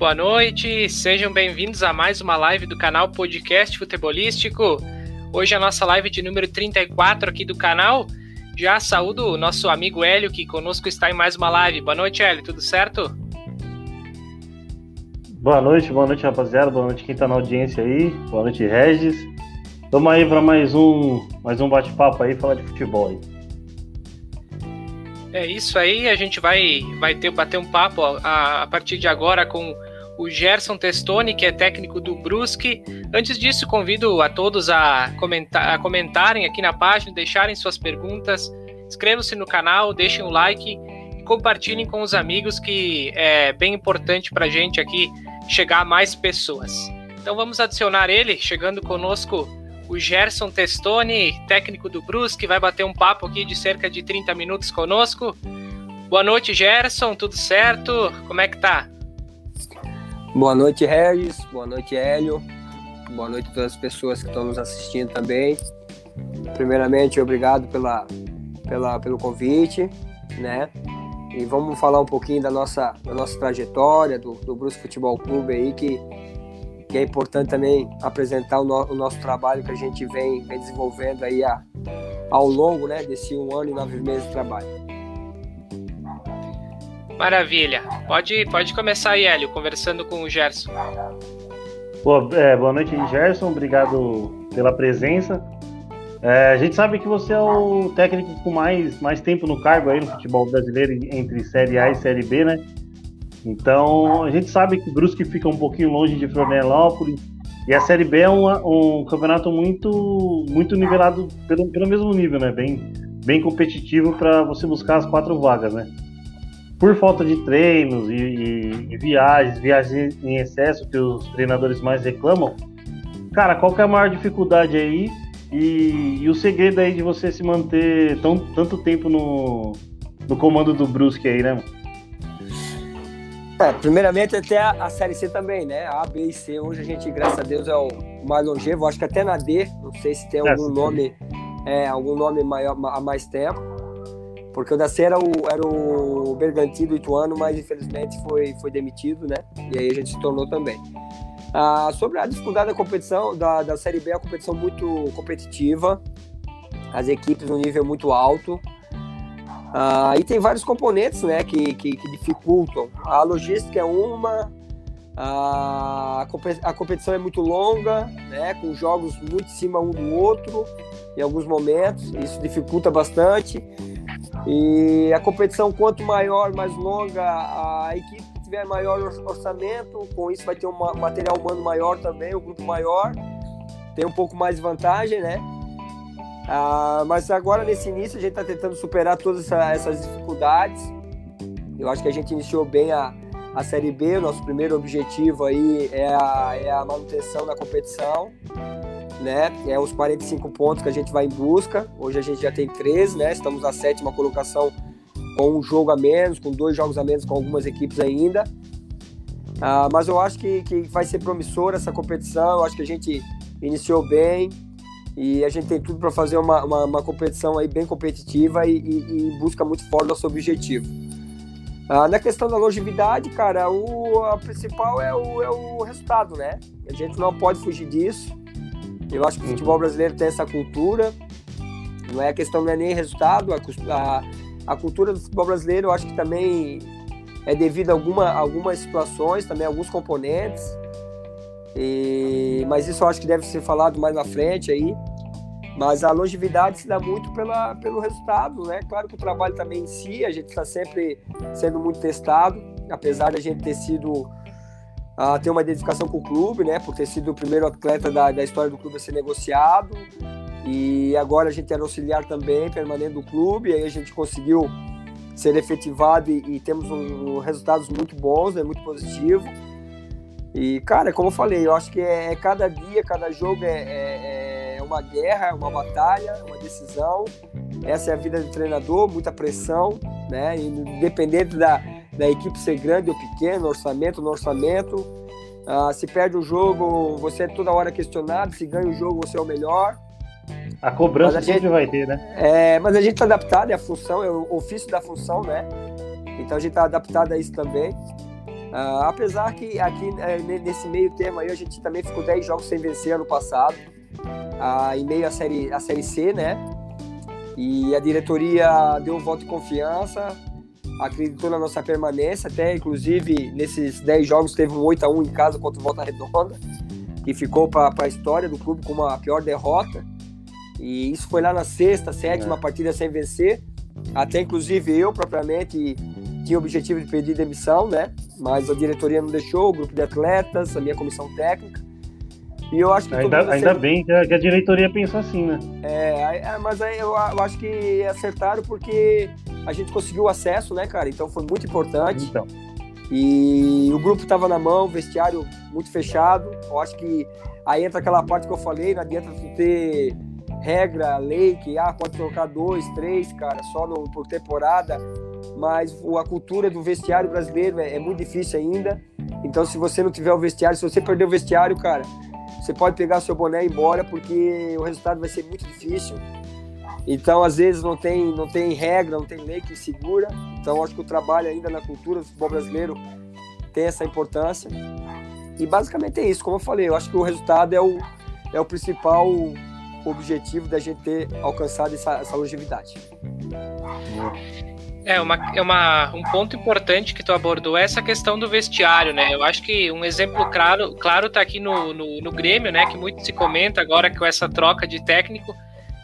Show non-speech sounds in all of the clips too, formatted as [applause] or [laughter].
Boa noite. Sejam bem-vindos a mais uma live do canal Podcast Futebolístico. Hoje é a nossa live de número 34 aqui do canal. Já saúdo o nosso amigo Hélio, que conosco está em mais uma live. Boa noite, Hélio, tudo certo? Boa noite, boa noite, rapaziada. Boa noite quem está na audiência aí. Boa noite, Regis. Vamos aí para mais um, mais um bate-papo aí, falar de futebol aí. É isso aí, a gente vai, vai ter, bater um papo a, a partir de agora com o Gerson Testoni, que é técnico do Brusque. Antes disso, convido a todos a, comentar, a comentarem aqui na página, deixarem suas perguntas, inscrevam-se no canal, deixem um like e compartilhem com os amigos, que é bem importante para a gente aqui chegar a mais pessoas. Então vamos adicionar ele, chegando conosco o Gerson Testoni, técnico do Brusque, vai bater um papo aqui de cerca de 30 minutos conosco. Boa noite, Gerson, tudo certo? Como é que tá? Boa noite, Regis. Boa noite, Hélio. Boa noite a todas as pessoas que estão nos assistindo também. Primeiramente, obrigado pela, pela, pelo convite, né? E vamos falar um pouquinho da nossa, da nossa trajetória, do, do Brusque Futebol Clube aí, que que é importante também apresentar o, no, o nosso trabalho que a gente vem, vem desenvolvendo aí a, ao longo né, desse um ano e nove meses de trabalho. Maravilha. Pode, pode começar aí, Hélio, conversando com o Gerson. Boa, é, boa noite, Gerson. Obrigado pela presença. É, a gente sabe que você é o técnico com mais, mais tempo no cargo aí no futebol brasileiro entre Série A e Série B, né? Então, a gente sabe que Brusque fica um pouquinho longe de Florianópolis. E a Série B é um, um campeonato muito, muito nivelado pelo, pelo mesmo nível, né? Bem, bem competitivo para você buscar as quatro vagas, né? Por falta de treinos e, e, e, viagens, viagens em excesso que os treinadores mais reclamam. Cara, qual que é a maior dificuldade aí? E, e o segredo aí de você se manter tão, tanto tempo no, no comando do Brusque aí, né? Mano? É, primeiramente até a, a, Série C também, né? A, B e C, hoje a gente, graças a Deus, é o mais longevo. Acho que até na D, não sei se tem algum nome, é, algum nome maior, há mais tempo. Porque o da C era o, era o Bergantin do Ituano, mas infelizmente foi, foi demitido, né? E aí a gente se tornou também. Ah, sobre a dificuldade da competição, da, da Série B, é uma competição muito competitiva. As equipes no nível muito alto. Ah, e tem vários componentes né, que, que, que, dificultam. A logística é uma, a, a competição é muito longa, né, com jogos muito em cima um do outro em alguns momentos, isso dificulta bastante. E a competição, quanto maior, mais longa, a equipe que tiver maior orçamento, com isso vai ter um material humano maior também, o um grupo maior, tem um pouco mais de vantagem, né? Ah, mas agora, nesse início, a gente está tentando superar todas essa, essas dificuldades. Eu acho que a gente iniciou bem a, a Série B. O nosso primeiro objetivo aí é a, é a manutenção da competição. Né? É os 45 pontos que a gente vai em busca. Hoje a gente já tem 13, né? Estamos na sétima colocação com um jogo a menos, com dois jogos a menos com algumas equipes ainda. Ah, mas eu acho que, que vai ser promissora essa competição. Eu acho que a gente iniciou bem e a gente tem tudo para fazer uma, uma, uma, competição aí bem competitiva e, e, e busca muito forte nosso objetivo. Ah, na questão da longevidade, cara, o a principal é o, é o resultado, né? A gente não pode fugir disso. Eu acho que o futebol brasileiro tem essa cultura. Não é a questão não é nem resultado, a, a, cultura do futebol brasileiro eu acho que também é devido a alguma, algumas situações, também alguns componentes. E, mas isso eu acho que deve ser falado mais na frente aí. Mas a longevidade se dá muito pela, pelo resultado, né? Claro que o trabalho também em si, a gente está sempre sendo muito testado, apesar de a gente ter sido uh, ter uma identificação com o clube, né? Por ter sido o primeiro atleta da, da história do clube a ser negociado. E agora a gente era auxiliar também, permanente do clube, aí a gente conseguiu ser efetivado e, e temos um, um, resultados muito bons, né? Muito positivo. E, cara, como eu falei, eu acho que é, é cada dia, cada jogo é, é, é, uma guerra, é uma batalha, é uma decisão. Essa é a vida do treinador, muita pressão, né? Independente da, da equipe ser grande ou pequena, orçamento, no orçamento. Ah, se perde o jogo, você é toda hora questionado. Se ganha o jogo, você é o melhor. A cobrança a sempre vai ter, né? É, mas a gente está adaptado, é a função, é o ofício da função, né? Então a gente está adaptado a isso também. Uh, apesar que aqui é, nesse meio termo aí a gente também ficou 10 jogos sem vencer ano passado, uh, em meio à série, à série C, né? E a diretoria deu um voto de confiança, acreditou na nossa permanência, até inclusive nesses 10 jogos teve um 8 a 1 em casa contra o Volta Redonda, que ficou para a história do clube como a pior derrota. E isso foi lá na sexta, sétima é. partida sem vencer. Até inclusive eu propriamente tinha o objetivo de pedir demissão, né? Mas a diretoria não deixou, o grupo de atletas, a minha comissão técnica. E eu acho que. Ainda, ainda bem que a, diretoria pensou assim, né? É, é mas eu, acho que acertaram porque a gente conseguiu acesso, né, cara? Então foi muito importante. Então. E o grupo estava na mão, vestiário muito fechado. Eu acho que aí entra aquela parte que eu falei, não adianta tu ter regra, lei, que ah, pode colocar dois, três, cara, só no, por temporada, mas a cultura do vestiário brasileiro é, é, muito difícil ainda. Então, se você não tiver o vestiário, se você perder o vestiário, cara, você pode pegar seu boné e ir embora, porque o resultado vai ser muito difícil. Então, às vezes, não tem, não tem regra, não tem lei que segura. Então, acho que o trabalho ainda na cultura do futebol brasileiro tem essa importância. E basicamente é isso, como eu falei, eu acho que o resultado é o, é o principal objetivo da gente ter alcançado essa, essa longevidade. É, uma, é uma, um ponto importante que tu abordou é essa questão do vestiário, né? Eu acho que um exemplo claro, claro tá aqui no, no, no Grêmio, né? Que muito se comenta agora com essa troca de técnico.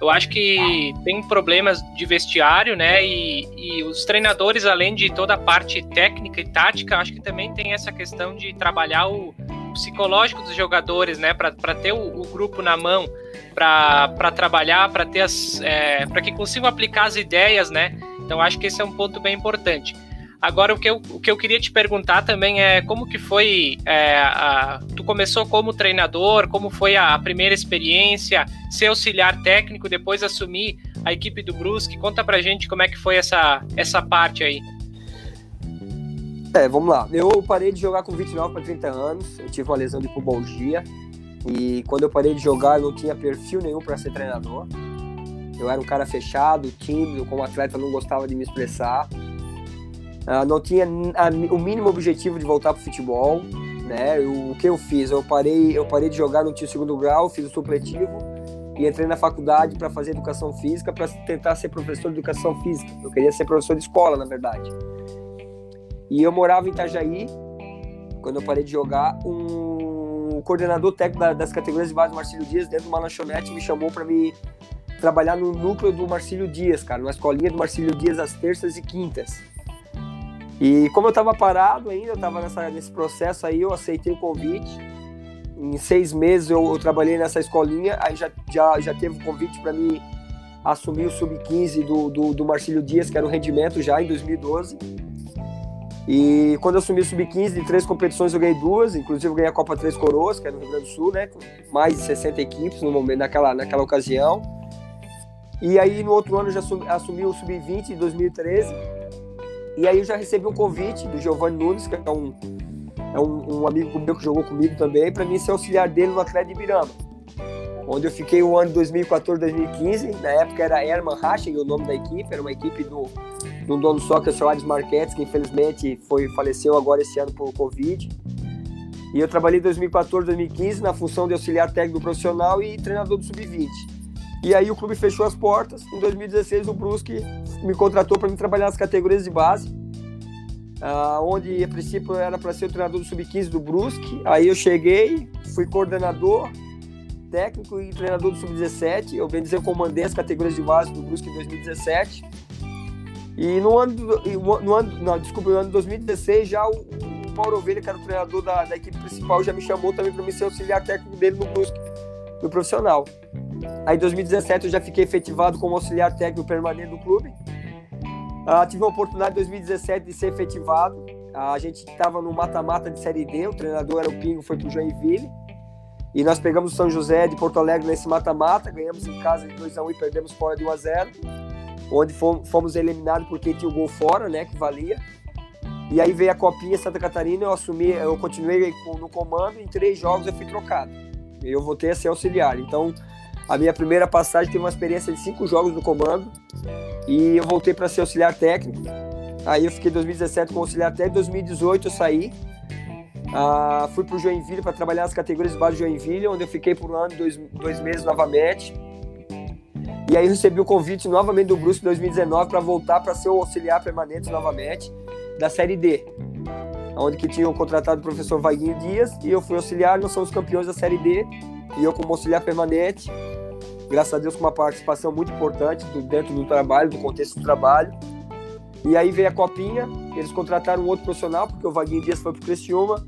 Eu acho que tem problemas de vestiário, né? E, e os treinadores, além de toda a parte técnica e tática, acho que também tem essa questão de trabalhar o psicológico dos jogadores, né? Para ter o, o, grupo na mão, para trabalhar, para ter as, é, para que consigam aplicar as ideias, né? Então acho que esse é um ponto bem importante. Agora o que eu, o que eu queria te perguntar também é como que foi, é, a, tu começou como treinador, como foi a, a, primeira experiência, ser auxiliar técnico, depois assumir a equipe do Brusque, conta pra gente como é que foi essa, essa parte aí. É, vamos lá. Eu parei de jogar com 29 para 30 anos, eu tive uma lesão de pubalgia, e quando eu parei de jogar eu não tinha perfil nenhum para ser treinador. Eu era um cara fechado, tímido, como atleta não gostava de me expressar. Uh, não tinha o mínimo objetivo de voltar para o futebol. Né? O que eu fiz? Eu parei, eu parei de jogar no tio segundo grau, fiz o supletivo e entrei na faculdade para fazer educação física, para tentar ser professor de educação física. Eu queria ser professor de escola, na verdade. E eu morava em Itajaí, quando eu parei de jogar, um coordenador técnico das categorias de base Marcílio Dias, dentro de uma lanchonete, me chamou para me trabalhar no núcleo do Marcílio Dias, cara, na escolinha do Marcílio Dias às terças e quintas. E como eu estava parado ainda, eu estava nesse processo aí, eu aceitei o convite. Em seis meses eu, eu trabalhei nessa escolinha, aí já, já, já teve o convite para mim assumir o sub-15 do, do, do Marcílio Dias, que era o rendimento já em 2012. E quando eu assumi o sub-15 de três competições, eu ganhei duas, inclusive eu ganhei a Copa Três Coroas, que era no Rio Grande do Sul, né? Com mais de 60 equipes no momento, naquela, naquela ocasião. E aí no outro ano eu já assumi, assumi o sub-20 de 2013. E aí eu já recebi um convite do Giovanni Nunes, que é um, é um, um amigo meu que jogou comigo também, para mim ser auxiliar dele no Atlético de Birama. Onde eu fiquei o ano de 2014, 2015. Na época era Herman Haching, o nome da equipe, era uma equipe do, do dono só, que é o Soares Marquetes, que infelizmente foi, faleceu agora esse ano por Covid. E eu trabalhei em 2014, 2015 na função de auxiliar técnico profissional e treinador do Sub-20. E aí o clube fechou as portas. Em 2016 o Brusque me contratou para me trabalhar nas categorias de base, uh, onde a princípio era para ser o treinador do sub-15 do Brusque. Aí eu cheguei, fui coordenador, técnico e treinador do sub-17. Eu bem dizer, comandei as categorias de base do Brusque em 2017. E no ano, no ano não, desculpa, no ano de 2016 já o, o Mauro Ovelha, que era o treinador da, da equipe principal, já me chamou também para me ser auxiliar técnico dele no Brusque, no profissional. Aí em 2017 eu já fiquei efetivado como auxiliar técnico permanente do clube. Uh, tive a oportunidade em 2017 de ser efetivado. Uh, a gente estava no mata-mata de Série D, o treinador era o Pingo, foi para o Joinville. E nós pegamos o São José de Porto Alegre nesse mata-mata, ganhamos em casa de 2x1 e perdemos fora de 1x0. Onde fomos eliminados porque tinha o gol fora, né, que valia. E aí veio a Copinha Santa Catarina, eu assumi, eu continuei no comando, em três jogos eu fui trocado. Eu voltei a ser auxiliar. Então, a minha primeira passagem teve uma experiência de cinco jogos no comando e eu voltei para ser auxiliar técnico. Aí eu fiquei em 2017 como auxiliar em 2018 eu saí Ah, fui para o Joinville para trabalhar nas categorias de base do Joinville, onde eu fiquei por um ano e dois, dois meses novamente. E aí recebi o convite novamente do Brusque em 2019 para voltar para ser o auxiliar permanente novamente da Série D, onde que tinham contratado o professor Vaguinho Dias e eu fui auxiliar, nós somos campeões da Série D e eu como auxiliar permanente, graças a Deus com uma participação muito importante dentro do trabalho, do contexto do trabalho. E aí veio a copinha, eles contrataram outro profissional, porque o Vaguinho Dias foi para o Criciúma,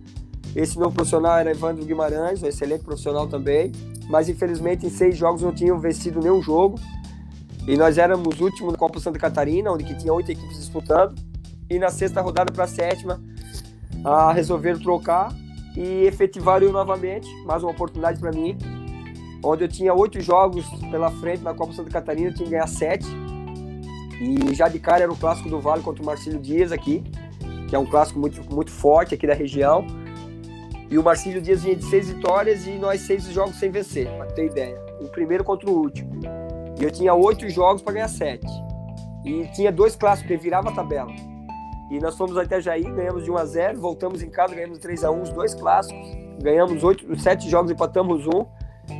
esse novo profissional era Evandro Guimarães, um excelente profissional também, mas infelizmente em seis jogos não tinham vencido nenhum jogo. E nós éramos últimos na Copa Santa Catarina, onde tinha oito equipes disputando. E na sexta rodada para a sétima, ah, resolveram trocar e efetivaram novamente, mais uma oportunidade para mim, onde eu tinha oito jogos pela frente na Copa Santa Catarina, eu tinha que ganhar sete. E já de cara era o clássico do Vale contra o Marcílio Dias aqui, que é um clássico muito, muito forte aqui da região. E o Marcílio Dias vinha de seis vitórias e nós seis jogos sem vencer, para ter ideia. O primeiro contra o último. E eu tinha oito jogos para ganhar sete. E tinha dois clássicos, que virava a tabela. E nós fomos até Jair, ganhamos de 1 a 0 voltamos em casa, ganhamos 3 a 1 os dois clássicos. Ganhamos oito, sete jogos, empatamos um,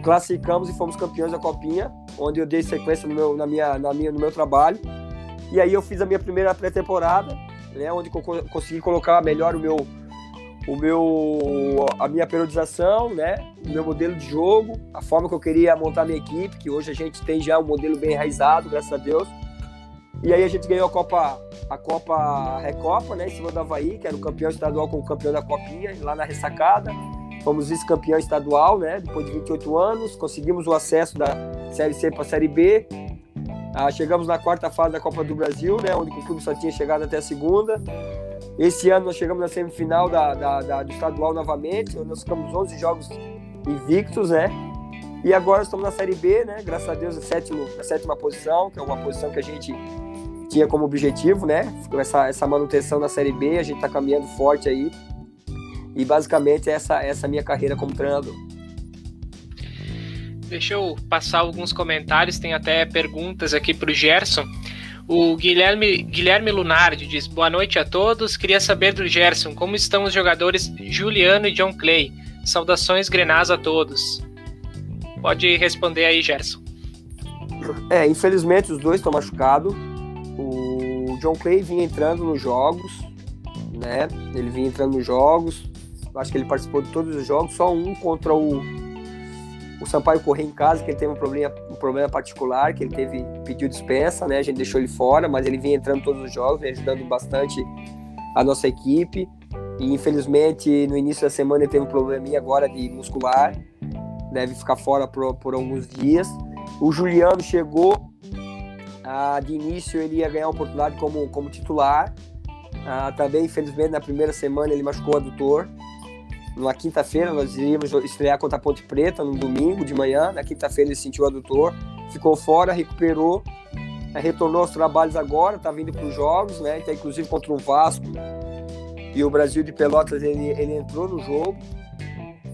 classificamos e fomos campeões da Copinha, onde eu dei sequência no meu, na minha, na minha, no meu trabalho. E aí eu fiz a minha primeira pré-temporada, né, onde consegui colocar melhor o meu, o meu, a minha periodização, né? O meu modelo de jogo, a forma que eu queria montar minha equipe, que hoje a gente tem já um modelo bem enraizado, graças a Deus. E aí a gente ganhou a Copa, a Copa Recopa, né? Em cima do Havaí, que era o campeão estadual com o campeão da Copinha, lá na ressacada. Fomos vice-campeão estadual, né? Depois de 28 anos, conseguimos o acesso da Série C para a Série B. Ah, chegamos na quarta fase da Copa do Brasil, né? Onde o clube só tinha chegado até a segunda. Esse ano nós chegamos na semifinal da, da, da, do estadual novamente, onde nós ficamos 11 jogos invictos, né? E agora estamos na Série B, né? Graças a Deus, a, sétimo, a sétima posição, que é uma posição que a gente tinha como objetivo, né? Essa, essa manutenção na Série B, a gente está caminhando forte aí. E basicamente essa, essa é a minha carreira como treinador. Deixa eu passar alguns comentários, tem até perguntas aqui para o Gerson. O Guilherme, Guilherme Lunardi diz: Boa noite a todos. Queria saber do Gerson como estão os jogadores Juliano e John Clay. Saudações grenás a todos. Pode responder aí, Gerson. É, infelizmente os dois estão machucados. O John Clay vinha entrando nos jogos, né? Ele vinha entrando nos jogos. Acho que ele participou de todos os jogos, só um contra o o Sampaio correr em casa, que ele teve um problema, um problema particular, que ele teve pediu dispensa, né? A gente deixou ele fora, mas ele vinha entrando todos os jogos, vem ajudando bastante a nossa equipe. E infelizmente no início da semana ele teve um probleminha agora de muscular, deve ficar fora por, por alguns dias. O Juliano chegou, ah, de início ele ia ganhar a oportunidade como, como titular. Ah, também, infelizmente, na primeira semana ele machucou o adutor. Na quinta-feira nós iríamos estrear contra a Ponte Preta, no domingo de manhã. Na quinta-feira ele sentiu adutor, ficou fora, recuperou, retornou aos trabalhos agora, está vindo para os jogos, né? Está inclusive contra o Vasco e o Brasil de Pelotas ele, ele entrou no jogo,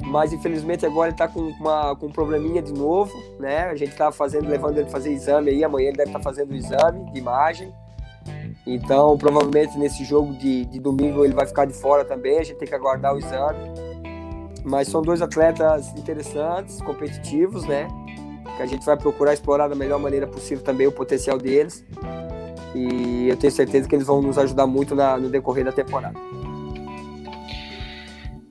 mas infelizmente agora ele está com, com um probleminha de novo, né? A gente está fazendo, levando ele fazer exame aí, amanhã ele deve estar tá fazendo o exame de imagem. Então, provavelmente nesse jogo de, de domingo ele vai ficar de fora também, a gente tem que aguardar o exame. Mas são dois atletas interessantes, competitivos, né? Que a gente vai procurar explorar da melhor maneira possível também o potencial deles. E eu tenho certeza que eles vão nos ajudar muito na, no decorrer da temporada.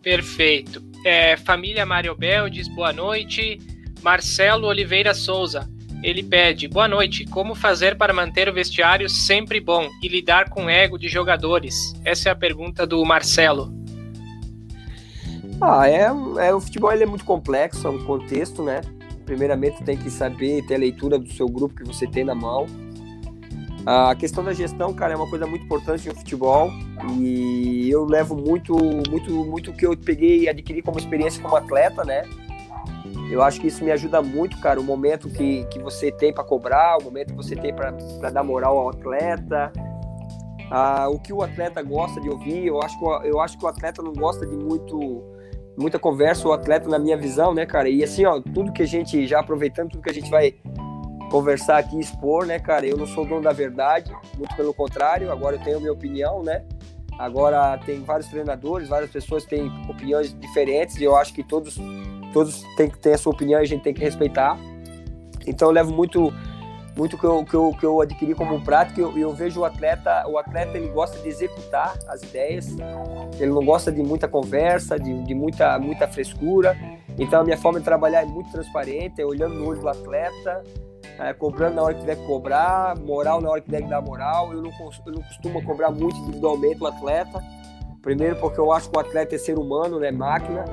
Perfeito. É, família Mário Bel diz boa noite. Marcelo Oliveira Souza. Ele pede: Boa noite. Como fazer para manter o vestiário sempre bom e lidar com o ego de jogadores? Essa é a pergunta do Marcelo. Ah, é, é o futebol ele é muito complexo, é um contexto, né? Primeiramente tem que saber ter a leitura do seu grupo que você tem na mão. A questão da gestão, cara, é uma coisa muito importante no futebol e eu levo muito, muito, muito o que eu peguei e adquiri como experiência como atleta, né? Eu acho que isso me ajuda muito, cara. O momento que, que você tem para cobrar, o momento que você tem para dar moral ao atleta, ah, o que o atleta gosta de ouvir. Eu acho, que, eu acho que o atleta não gosta de muito muita conversa, o atleta, na minha visão, né, cara? E assim, ó, tudo que a gente, já aproveitando, tudo que a gente vai conversar aqui, expor, né, cara? Eu não sou dono da verdade, muito pelo contrário, agora eu tenho minha opinião, né? Agora tem vários treinadores, várias pessoas têm opiniões diferentes e eu acho que todos todos têm que ter a sua opinião e a gente tem que respeitar. Então eu levo muito muito que eu, que eu, que eu adquiri como prática, eu, eu vejo o atleta, o atleta ele gosta de executar as ideias, ele não gosta de muita conversa, de, de muita, muita frescura. Então a minha forma de trabalhar é muito transparente, é olhando no olho do atleta, é, cobrando na hora que tiver que cobrar, moral na hora que deve dar moral. Eu não, eu não costumo cobrar muito individualmente o atleta. Primeiro porque eu acho que o atleta é ser humano, não é máquina.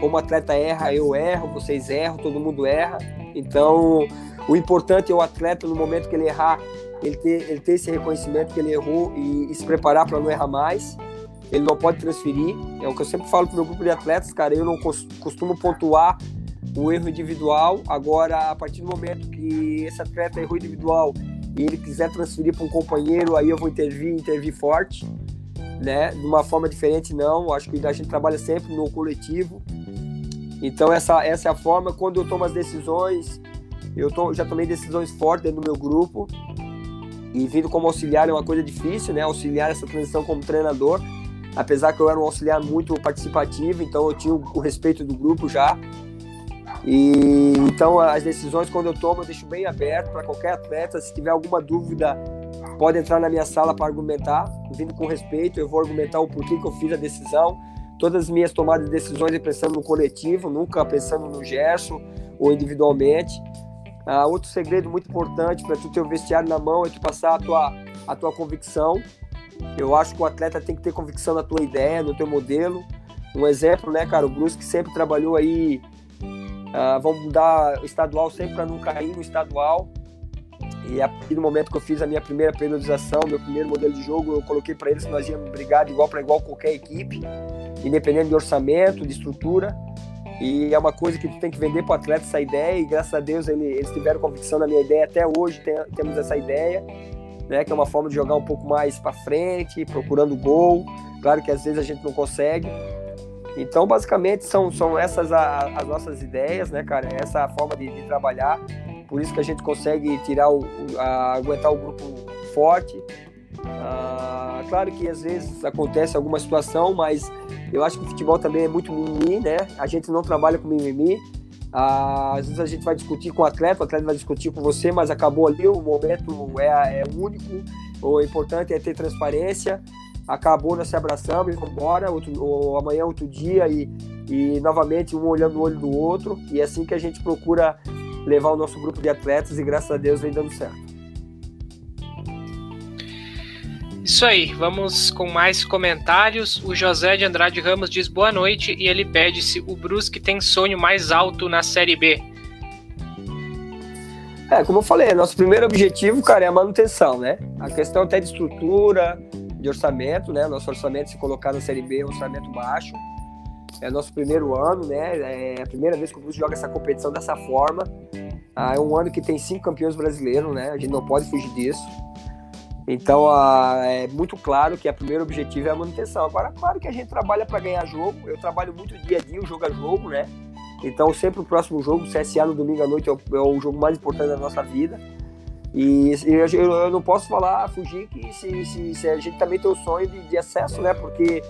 Como o atleta erra, eu erro, vocês erram, todo mundo erra. Então, o importante é o atleta, no momento que ele errar, ele ter, ele ter esse reconhecimento que ele errou e, e se preparar para não errar mais. Ele não pode transferir. É o que eu sempre falo para o meu grupo de atletas, cara. Eu não costumo pontuar o erro individual. Agora, a partir do momento que esse atleta errou individual e ele quiser transferir para um companheiro, aí eu vou intervir, intervir forte, né? De uma forma diferente, não. Acho que a gente trabalha sempre no coletivo. Então, essa, essa é a forma. Quando eu tomo as decisões, eu to, já tomei decisões fortes dentro do meu grupo. E vindo como auxiliar é uma coisa difícil, né? Auxiliar essa transição como treinador. Apesar que eu era um auxiliar muito participativo, então eu tinha o, o respeito do grupo já. E então as decisões quando eu tomo eu deixo bem aberto para qualquer atleta. Se tiver alguma dúvida, pode entrar na minha sala para argumentar, vindo com respeito. Eu vou argumentar o porquê que eu fiz a decisão. Todas as minhas tomadas de decisões é pensando no coletivo, nunca pensando no gesto ou individualmente. Ah, outro segredo muito importante para tu ter o vestiário na mão é tu passar a tua, a tua convicção. Eu acho que o atleta tem que ter convicção na tua ideia, no teu modelo. Um exemplo, né, cara? O Brusque sempre trabalhou aí Uh, vamos dar estadual sempre para não cair no estadual. E a partir do momento que eu fiz a minha primeira periodização, meu primeiro modelo de jogo, eu coloquei para eles que nós íamos brigar de igual para igual qualquer equipe, independente de orçamento, de estrutura. E é uma coisa que tu tem que vender para o atleta essa ideia, e graças a Deus ele, eles tiveram convicção na minha ideia. Até hoje tem, temos essa ideia, né, que é uma forma de jogar um pouco mais para frente, procurando gol. Claro que às vezes a gente não consegue, então, basicamente, são, são essas a, as nossas ideias, né, cara? Essa a forma de, de, trabalhar. Por isso que a gente consegue tirar o, a, aguentar o grupo forte. Ah, claro que às vezes acontece alguma situação, mas eu acho que o futebol também é muito mimimi, né? A gente não trabalha com mimimi. Ah, às vezes a gente vai discutir com o atleta, o atleta vai discutir com você, mas acabou ali, o momento é, é único. O importante é ter transparência acabou, nós se abraçamos e vamos embora, outro, ou amanhã outro dia e, e novamente um olhando no olho do outro. E é assim que a gente procura levar o nosso grupo de atletas e graças a Deus vem dando certo. Isso aí, vamos com mais comentários. O José de Andrade Ramos diz boa noite e ele pede se o Brusque tem sonho mais alto na Série B. É, como eu falei, nosso primeiro objetivo, cara, é a manutenção, né? A questão até de estrutura, de orçamento, né? Nosso orçamento, se colocar na Série B, é um orçamento baixo. É nosso primeiro ano, né? É a primeira vez que o Brusque joga essa competição dessa forma. Ah, é um ano que tem cinco campeões brasileiros, né? A gente não pode fugir disso. Então, ah, é muito claro que o primeiro objetivo é a manutenção. Agora, claro que a gente trabalha para ganhar jogo. Eu trabalho muito dia a dia, o jogo a jogo, né? Então, sempre o próximo jogo, CSA no domingo à noite é o, é o jogo mais importante da nossa vida. E eu, eu, não posso falar, fugir, que se, se, se, a gente também tem o sonho de, de acesso, né? Porque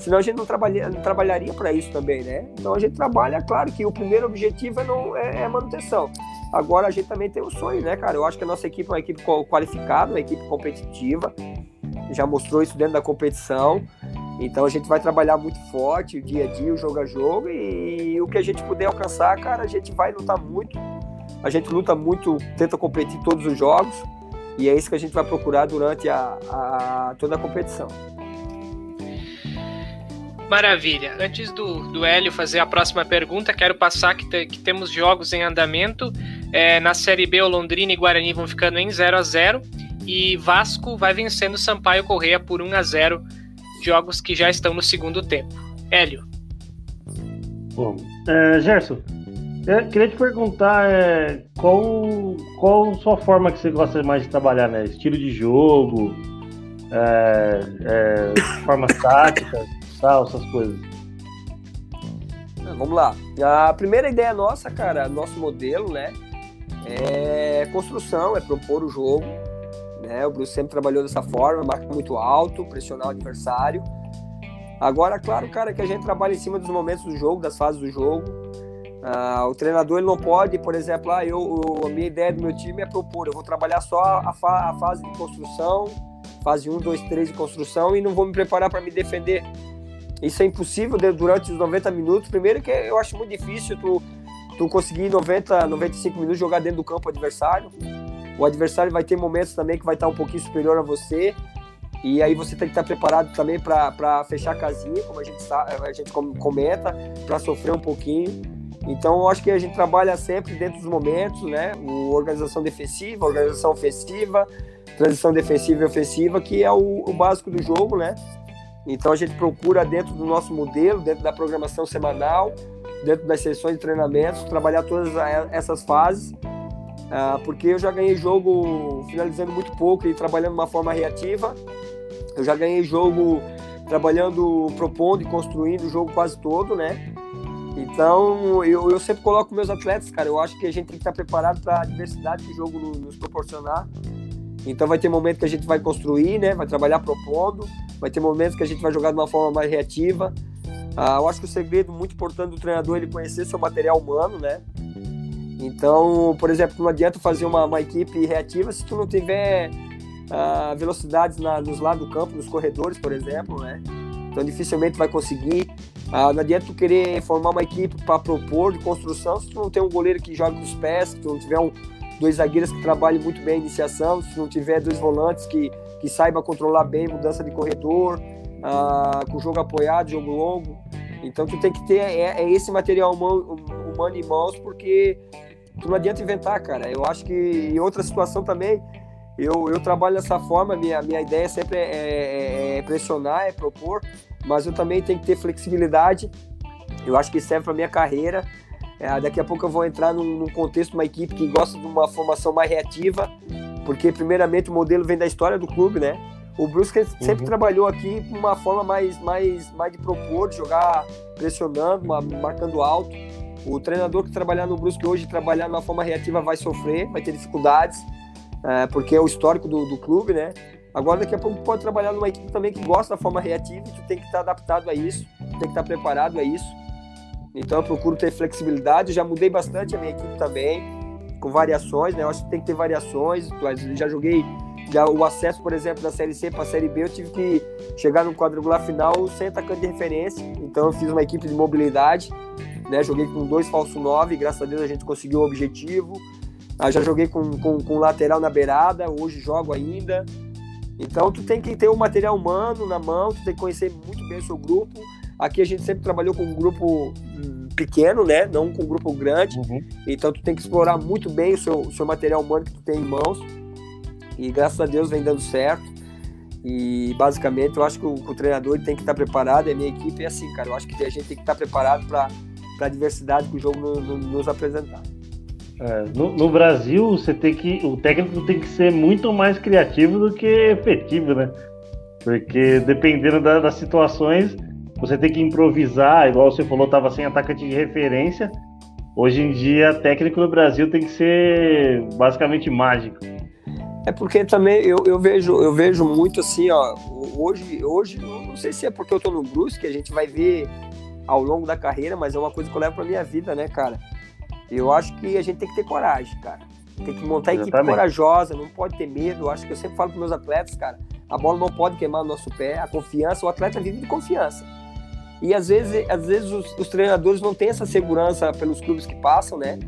senão a gente não, trabalha, não trabalharia para isso também, né? Então a gente trabalha, claro que o primeiro objetivo é, não, é, é manutenção. Agora a gente também tem o sonho, né, cara? Eu acho que a nossa equipe é uma equipe qualificada, uma equipe competitiva, já mostrou isso dentro da competição. Então a gente vai trabalhar muito forte, dia a dia, o jogo a jogo, e, e o que a gente puder alcançar, cara, a gente vai lutar muito a gente luta muito, tenta competir todos os jogos e é isso que a gente vai procurar durante a, a toda a competição. Maravilha. Antes do, do Hélio fazer a próxima pergunta, quero passar que, te, que temos jogos em andamento. É, na Série B, o Londrina e Guarani vão ficando em 0 a 0 e Vasco vai vencendo Sampaio Correia por 1 a 0 jogos que já estão no segundo tempo. Hélio. Bom, é, Gerson, eu queria te perguntar é, qual, qual sua forma que você gosta mais de trabalhar, né? Estilo de jogo, é, é, forma tática, tal, essas coisas. Ah, vamos lá. A primeira ideia nossa, cara, nosso modelo, né? É construção, é propor o jogo, né? O Brusque sempre trabalhou dessa forma, marca muito alto, pressionar o adversário. Agora, claro, cara, que a gente trabalha em cima dos momentos do jogo, das fases do jogo. Ah, o treinador ele não pode, por exemplo, ah, eu, a minha ideia do meu time é propor, eu vou trabalhar só a, fa a fase de construção, fase 1, 2, 3 de construção e não vou me preparar para me defender. Isso é impossível durante os 90 minutos. Primeiro que eu acho muito difícil tu, tu conseguir 90, 95 minutos jogar dentro do campo adversário. O adversário vai ter momentos também que vai estar um pouquinho superior a você. E aí você tem que estar preparado também para fechar a casinha, como a gente, a gente comenta, para sofrer um pouquinho. Então, eu acho que a gente trabalha sempre dentro dos momentos, né? O organização defensiva, organização ofensiva, transição defensiva e ofensiva, que é o, o básico do jogo, né? Então, a gente procura, dentro do nosso modelo, dentro da programação semanal, dentro das sessões de treinamentos, trabalhar todas essas fases, uh, porque eu já ganhei jogo finalizando muito pouco e trabalhando de uma forma reativa. Eu já ganhei jogo trabalhando, propondo e construindo o jogo quase todo, né? Então, eu, eu sempre coloco meus atletas, cara. Eu acho que a gente tem que estar preparado para a diversidade que o jogo nos proporcionar. Então, vai ter momento que a gente vai construir, né? Vai trabalhar propondo. Vai ter momentos que a gente vai jogar de uma forma mais reativa. Ah, eu acho que o segredo muito importante do treinador é ele conhecer seu material humano, né? Então, por exemplo, não adianta fazer uma, uma equipe reativa se tu não tiver ah, velocidades na, nos lados do campo, nos corredores, por exemplo, né? Então, dificilmente vai conseguir. Ah, não adianta tu querer formar uma equipe para propor de construção se tu não tem um goleiro que joga com os pés, se tu não tiver um, dois zagueiros que trabalhem muito bem a iniciação, se não tiver dois volantes que, que saiba controlar bem mudança de corredor, ah, com jogo apoiado, jogo longo. Então tu tem que ter é, é esse material humano, humano em mãos, porque tu não adianta inventar, cara. Eu acho que em outra situação também, eu, eu trabalho dessa forma, minha, minha ideia sempre é, é, é pressionar, é propor, mas eu também tenho que ter flexibilidade. Eu acho que serve para minha carreira. É, daqui a pouco eu vou entrar num, num contexto, uma equipe que gosta de uma formação mais reativa, porque primeiramente o modelo vem da história do clube, né? O Brusque sempre uhum. trabalhou aqui com uma forma mais, mais, mais de propor, de jogar pressionando, marcando alto. O treinador que trabalhar no Brusque hoje, trabalhar de uma forma reativa, vai sofrer, vai ter dificuldades, é, porque é o histórico do, do clube, né? Agora, daqui a pouco, pode trabalhar numa equipe também que gosta da forma reativa e tu tem que estar adaptado a isso, tem que estar preparado a isso. Então, eu procuro ter flexibilidade. Eu já mudei bastante a minha equipe também, com variações, né? Eu acho que tem que ter variações. Já joguei já o acesso, por exemplo, da Série C para a Série B, eu tive que chegar no quadrangular final sem atacante de referência. Então, eu fiz uma equipe de mobilidade, né? Joguei com dois falso nove, graças a Deus a gente conseguiu o objetivo. Ah, já joguei com, com, com lateral na beirada, hoje jogo ainda. Então tu tem que ter o material humano na mão, tu tem que conhecer muito bem o seu grupo. Aqui a gente sempre trabalhou com um grupo hum, pequeno, né? Não com um grupo grande. Uhum. Então tu tem que explorar muito bem o seu, o seu material humano que tu tem em mãos. E graças a Deus vem dando certo. E basicamente eu acho que o, o treinador tem que estar preparado, e a minha equipe é assim, cara. Eu acho que a gente tem que estar preparado para a diversidade que o jogo no, no, nos apresentar. É, no, no, Brasil, você tem que. O técnico tem que ser muito mais criativo do que efetivo, né? Porque dependendo da, das situações, você tem que improvisar, igual você falou, estava sem atacante de referência. Hoje em dia, técnico no Brasil tem que ser basicamente mágico. É porque também eu, eu, vejo, eu vejo muito assim, ó. Hoje, hoje, não sei se é porque eu tô no Brusque, a gente vai ver ao longo da carreira, mas é uma coisa que eu levo pra minha vida, né, cara? Eu acho que a gente tem que ter coragem, cara. Tem que montar a equipe Exatamente. corajosa, não pode ter medo. Eu acho que eu sempre falo para meus atletas, cara, a bola não pode queimar o nosso pé, a confiança, o atleta vive de confiança. E às vezes, às vezes os, os treinadores não têm essa segurança pelos clubes que passam, né?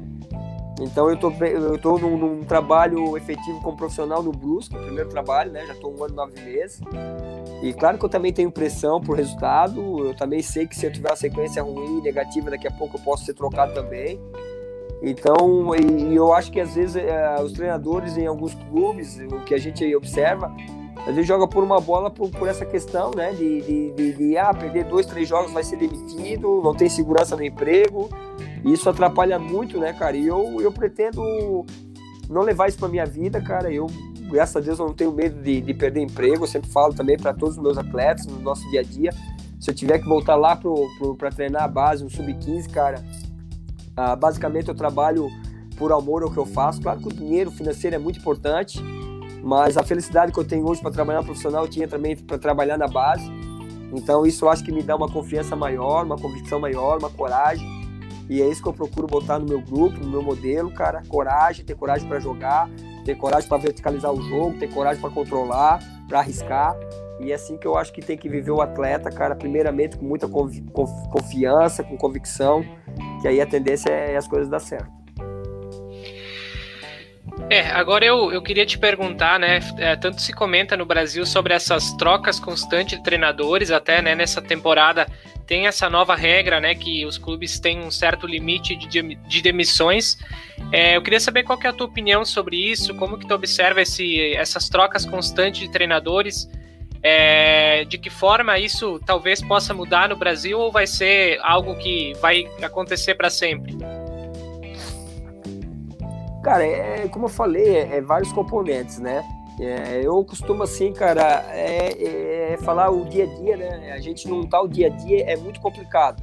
Então eu tô, eu tô num, num, trabalho efetivo como profissional no Brusque, primeiro trabalho, né? Já tô um ano e nove meses. E claro que eu também tenho pressão por resultado. Eu também sei que se eu tiver uma sequência ruim, negativa, daqui a pouco eu posso ser trocado também. Então, e, eu acho que às vezes é, os treinadores em alguns clubes, o que a gente observa, às vezes joga por uma bola por, por essa questão, né? De, de, de, de, ah, perder dois, três jogos vai ser demitido, não tem segurança no emprego. Isso atrapalha muito, né, cara? E eu, eu pretendo não levar isso para minha vida, cara. Eu, graças a Deus, eu não tenho medo de, de perder emprego. Eu sempre falo também para todos os meus atletas no nosso dia a dia. Se eu tiver que voltar lá para treinar a base, um sub-15, cara, ah, basicamente eu trabalho por amor ao que eu faço. Claro que o dinheiro financeiro é muito importante, mas a felicidade que eu tenho hoje para trabalhar profissional eu tinha também para trabalhar na base. Então isso eu acho que me dá uma confiança maior, uma convicção maior, uma coragem. E é isso que eu procuro botar no meu grupo, no meu modelo, cara. Coragem, ter coragem para jogar, ter coragem para verticalizar o jogo, ter coragem para controlar, para arriscar. E é assim que eu acho que tem que viver o atleta, cara, primeiramente com muita confiança, com convicção, que aí a tendência é as coisas dar certo. É, agora eu, eu queria te perguntar, né? É, tanto se comenta no Brasil sobre essas trocas constantes de treinadores, até né, nessa temporada tem essa nova regra, né? Que os clubes têm um certo limite de, de demissões. É, eu queria saber qual que é a tua opinião sobre isso, como que tu observa esse, essas trocas constantes de treinadores, é, de que forma isso talvez possa mudar no Brasil ou vai ser algo que vai acontecer para sempre? Cara, é, como eu falei, é, é vários componentes, né? É, eu costumo assim, cara, é, é, falar o dia a dia, né? A gente não tá o dia a dia é muito complicado.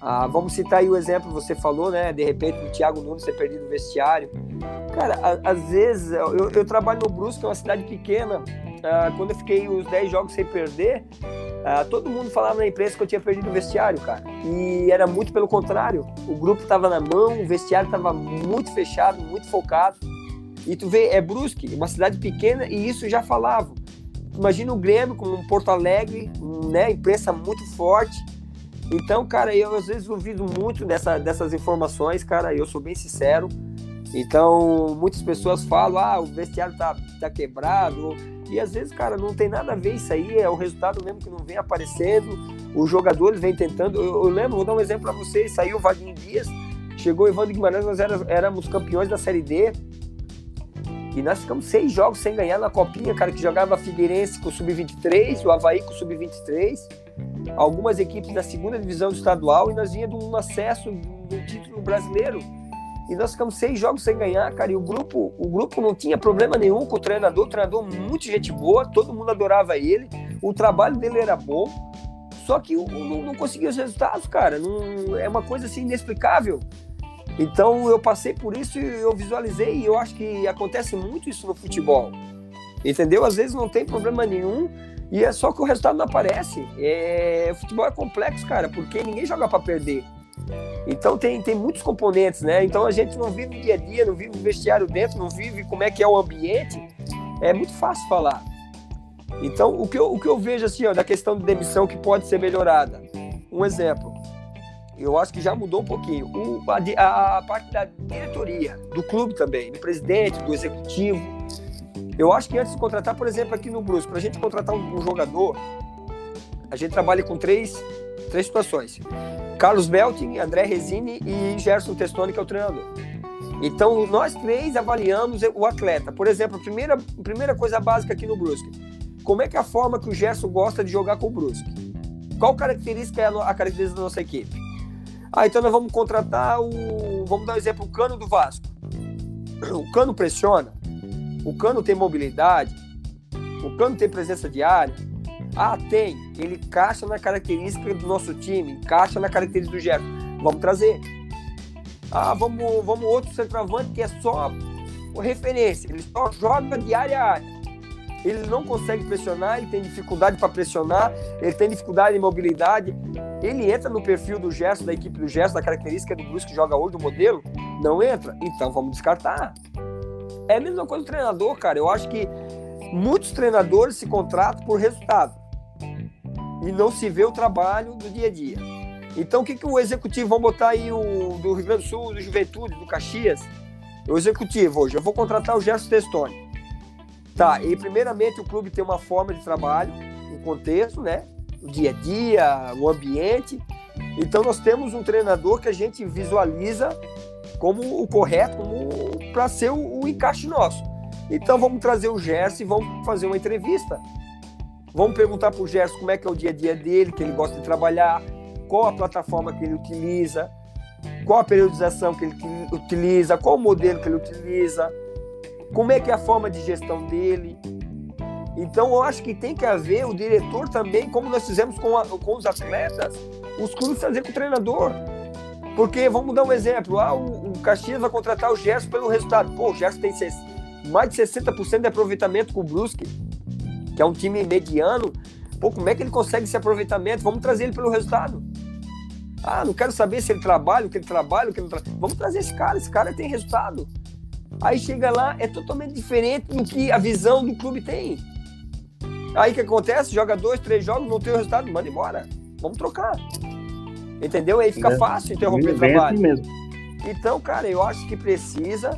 Ah, vamos citar aí o exemplo que você falou, né? De repente o Thiago Nunes ter perdido o vestiário. Cara, a, às vezes eu, eu, trabalho no Brusque, é uma cidade pequena. Ah, quando eu fiquei os 10 jogos sem perder, ah, todo mundo falava na imprensa que eu tinha perdido o vestiário, cara. E era muito pelo contrário. O grupo estava na mão, o vestiário estava muito fechado, muito focado. E tu vê, é Brusque, uma cidade pequena, e isso já falava. Imagina o Grêmio com um Porto Alegre, né, imprensa muito forte. Então, cara, eu às vezes duvido muito dessa, dessas informações, cara, eu sou bem sincero. Então, muitas pessoas falam, ah, o vestiário tá, tá quebrado, e às vezes, cara, não tem nada a ver isso aí, é o resultado mesmo que não vem aparecendo, os jogadores vêm tentando. Eu, eu lembro, vou dar um exemplo para vocês: saiu o Vaguinho Dias, chegou o Evandro Guimarães, nós éramos campeões da Série D. E nós ficamos seis jogos sem ganhar na Copinha, cara, que jogava Figueirense com o Sub-23, o Havaí com o Sub-23, algumas equipes da segunda divisão do estadual, e nós vinha de um acesso do título brasileiro e nós ficamos seis jogos sem ganhar, cara. E o grupo, o grupo não tinha problema nenhum com o treinador. O treinador, muito gente boa, todo mundo adorava ele. O trabalho dele era bom. Só que não, não conseguia os resultados, cara. Não, é uma coisa assim inexplicável. Então eu passei por isso e eu visualizei. E eu acho que acontece muito isso no futebol. Entendeu? Às vezes não tem problema nenhum. E é só que o resultado não aparece. É, o futebol é complexo, cara, porque ninguém joga para perder. Então tem, tem muitos componentes, né? Então a gente não vive o dia a dia, não vive o vestiário dentro, não vive como é que é o ambiente. É muito fácil falar. Então o que eu, o que eu vejo assim, ó, da questão de demissão que pode ser melhorada. Um exemplo. Eu acho que já mudou um pouquinho. O, a, a parte da diretoria, do clube também, do presidente, do executivo. Eu acho que antes de contratar, por exemplo, aqui no Brusque, para a gente contratar um, um jogador, a gente trabalha com três, três situações. Carlos Belting, André Resini e Gerson Testoni, que é o treinador. Então, nós três avaliamos o atleta. Por exemplo, a primeira, primeira coisa básica aqui no Brusque. Como é que é a forma que o Gerson gosta de jogar com o Brusque? Qual característica é a característica da nossa equipe? Ah, então nós vamos contratar o... Vamos dar um exemplo, o Cano do Vasco. O Cano pressiona. O Cano tem mobilidade. O Cano tem presença diária ah, tem. Ele encaixa na característica do nosso time, encaixa na característica do Gerson. Vamos trazer. Ah, vamos, vamos outro centroavante que é só referência. Ele só joga de área a área. Ele não consegue pressionar, ele tem dificuldade para pressionar, ele tem dificuldade de mobilidade. Ele entra no perfil do Gerson, da equipe do Gerson, da característica do Brusque que joga hoje, do modelo? Não entra? Então vamos descartar. É a mesma coisa do treinador, cara. Eu acho que muitos treinadores se contratam por resultado e não se vê o trabalho do dia a dia. Então, o que, que o executivo, vamos botar aí o do Rio Grande do Sul, do Juventude, do Caxias, o executivo hoje, eu vou contratar o Gerson Testoni. Tá, e primeiramente o clube tem uma forma de trabalho, um contexto, né? O dia a dia, o ambiente. Então nós temos um treinador que a gente visualiza como o correto, como para ser o, o, encaixe nosso. Então vamos trazer o Gerson e vamos fazer uma entrevista. Vamos perguntar para o Gerson como é que é o dia a dia dele, que ele gosta de trabalhar, qual a plataforma que ele utiliza, qual a periodização que ele utiliza, qual o modelo que ele utiliza, como é que é a forma de gestão dele. Então eu acho que tem que haver o diretor também, como nós fizemos com, a, com os atletas, os clubes fazer com o treinador. Porque, vamos dar um exemplo, ah, o, o Caxias vai contratar o Gerson pelo resultado. Pô, o Gerson tem mais de 60% de aproveitamento com o Brusque, que é um time mediano. Pô, como é que ele consegue esse aproveitamento? Vamos trazer ele pelo resultado. Ah, não quero saber se ele trabalha, o que ele trabalha, o que ele tra... Vamos trazer esse cara, esse cara tem resultado. Aí chega lá, é totalmente diferente do que a visão do clube tem. Aí o que acontece? Joga dois, três jogos, não tem o resultado, manda embora. Vamos trocar. Entendeu? Aí fica é, fácil interromper o trabalho. Assim mesmo. Então, cara, eu acho que precisa,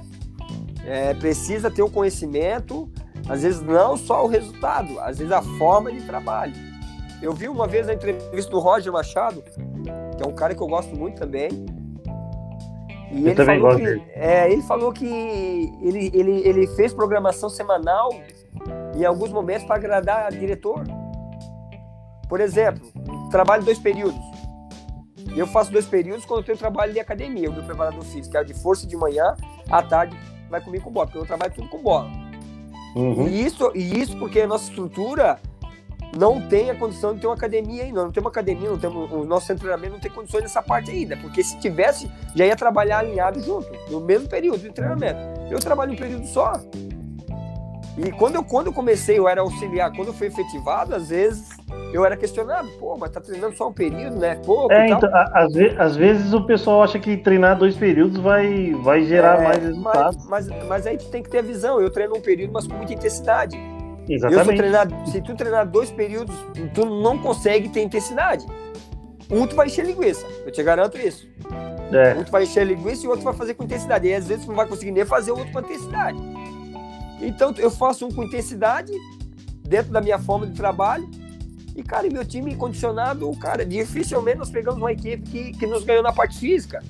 é, precisa ter o conhecimento, às vezes não só o resultado, às vezes a forma de trabalho. Eu vi uma vez a entrevista do Roger Machado, que é um cara que eu gosto muito também. E eu ele também falou gosto que, é, ele falou que ele, ele, ele fez programação semanal em alguns momentos para agradar o diretor. Por exemplo, trabalho dois períodos. Eu faço dois períodos quando eu tenho trabalho de academia, o meu preparador físico, que é de força de manhã, à tarde vai comigo com bola, porque eu trabalho tudo com bola. Uhum. E, isso, e isso porque a nossa estrutura não tem a condição de ter uma academia ainda. Não tem uma academia, não temos, o nosso treinamento não tem condições nessa parte ainda. Porque se tivesse, já ia trabalhar alinhado junto, no mesmo período de treinamento. Eu trabalho um período só. E quando eu, quando eu comecei, eu era auxiliar, quando eu fui efetivado, às vezes eu era questionado, pô, mas tá treinando só um período, né? Pouco é, então, às, ve às, vezes o pessoal acha que treinar dois períodos vai, vai gerar é, mais resultados. Mas, mas, mas, aí tu tem que ter a visão. Eu treino um período, mas com muita intensidade. Exatamente. Eu, treinar, se tu treinar dois períodos, tu não consegue ter intensidade. Um tu vai encher linguiça, eu te garanto isso. É. Um tu vai encher linguiça e o outro vai fazer com intensidade. E às vezes tu não vai conseguir nem fazer o outro com intensidade. Então eu faço um com intensidade, dentro da minha forma de trabalho, e, cara, meu time condicionado, cara, dificilmente nós pegamos uma equipe que, que nos ganhou na parte física.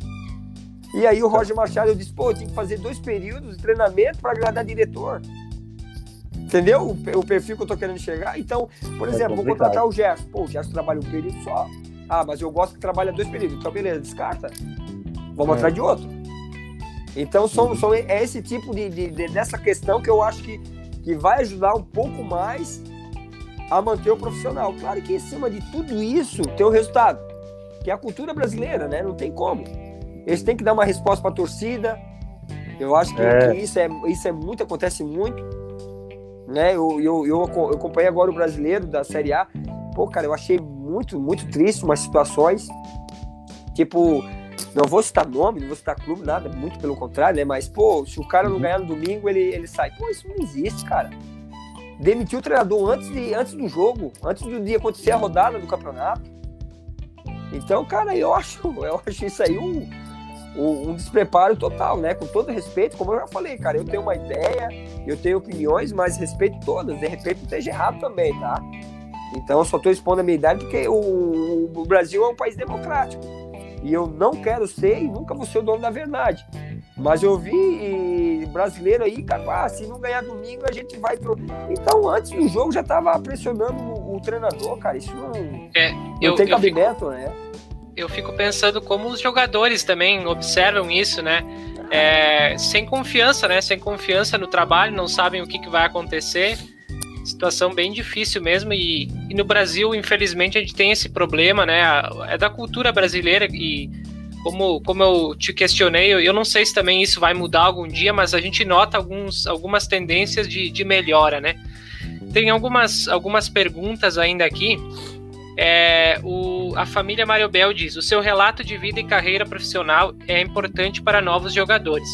E aí o Roger Machado eu disse, pô, eu tinha que fazer dois períodos de treinamento para agradar diretor. Entendeu o, o, perfil que eu tô querendo chegar? Então, por é exemplo, vou contratar o Gerson. Pô, o Gerson trabalha um período só. Ah, mas eu gosto que trabalha dois períodos. Então, beleza, descarta. Vamos é. atrás de outro. Então, são, são, é esse tipo de, de, de, dessa questão que eu acho que, que vai ajudar um pouco mais a manter o profissional. Claro que em cima de tudo isso tem o resultado, que é a cultura brasileira, né? Não tem como. Eles têm que dar uma resposta para a torcida. Eu acho que, é. que, isso, é, isso é muito, acontece muito. Né? Eu, eu, eu, eu acompanhei agora o brasileiro da Série A. Pô, cara, eu achei muito, muito triste umas situações. Tipo, não vou citar nome, não vou citar clube, nada, muito pelo contrário, né? Mas, pô, se o cara não uhum. ganhar no domingo, ele, ele sai. Pô, isso não existe, cara demitiu o treinador antes, de, antes do jogo, antes do dia acontecer a rodada do campeonato. Então, cara, eu acho, eu acho isso aí um, um, despreparo total, né? Com todo respeito, como eu já falei, cara, eu tenho uma ideia, eu tenho opiniões, mas respeito todas. De repente esteja errado também, tá? Então eu só estou expondo a minha idade porque o, o Brasil é um país democrático. E eu não quero ser e nunca vou ser o dono da verdade. Mas eu vi brasileiro aí, cara, ah, se não ganhar domingo, a gente vai pro. Então, antes do jogo já tava pressionando o, o treinador, cara. Isso não, é, não eu, tem cabimento, fico, né? Eu fico pensando como os jogadores também observam isso, né? É, sem confiança, né? Sem confiança no trabalho, não sabem o que, que vai acontecer. Situação bem difícil mesmo. E, e no Brasil, infelizmente, a gente tem esse problema, né? É da cultura brasileira e como, como eu te questionei, eu, eu não sei se também isso vai mudar algum dia, mas a gente nota alguns, algumas tendências de, de melhora, né? Tem algumas, algumas perguntas ainda aqui. É, o, a família Mario Bel diz: o seu relato de vida e carreira profissional é importante para novos jogadores.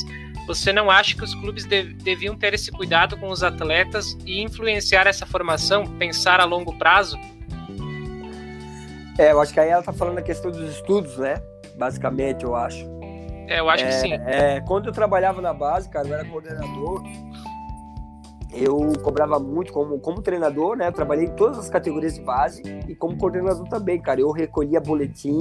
Você não acha que os clubes dev, deviam ter esse cuidado com os atletas e influenciar essa formação, pensar a longo prazo? É, eu acho que aí ela tá falando a questão dos estudos, né? Basicamente, eu acho. É, eu acho é, que sim. É, quando eu trabalhava na base, cara, eu era coordenador, eu cobrava muito como, como treinador, né? Eu trabalhei em todas as categorias de base e como coordenador também, cara. Eu recolhia boletim.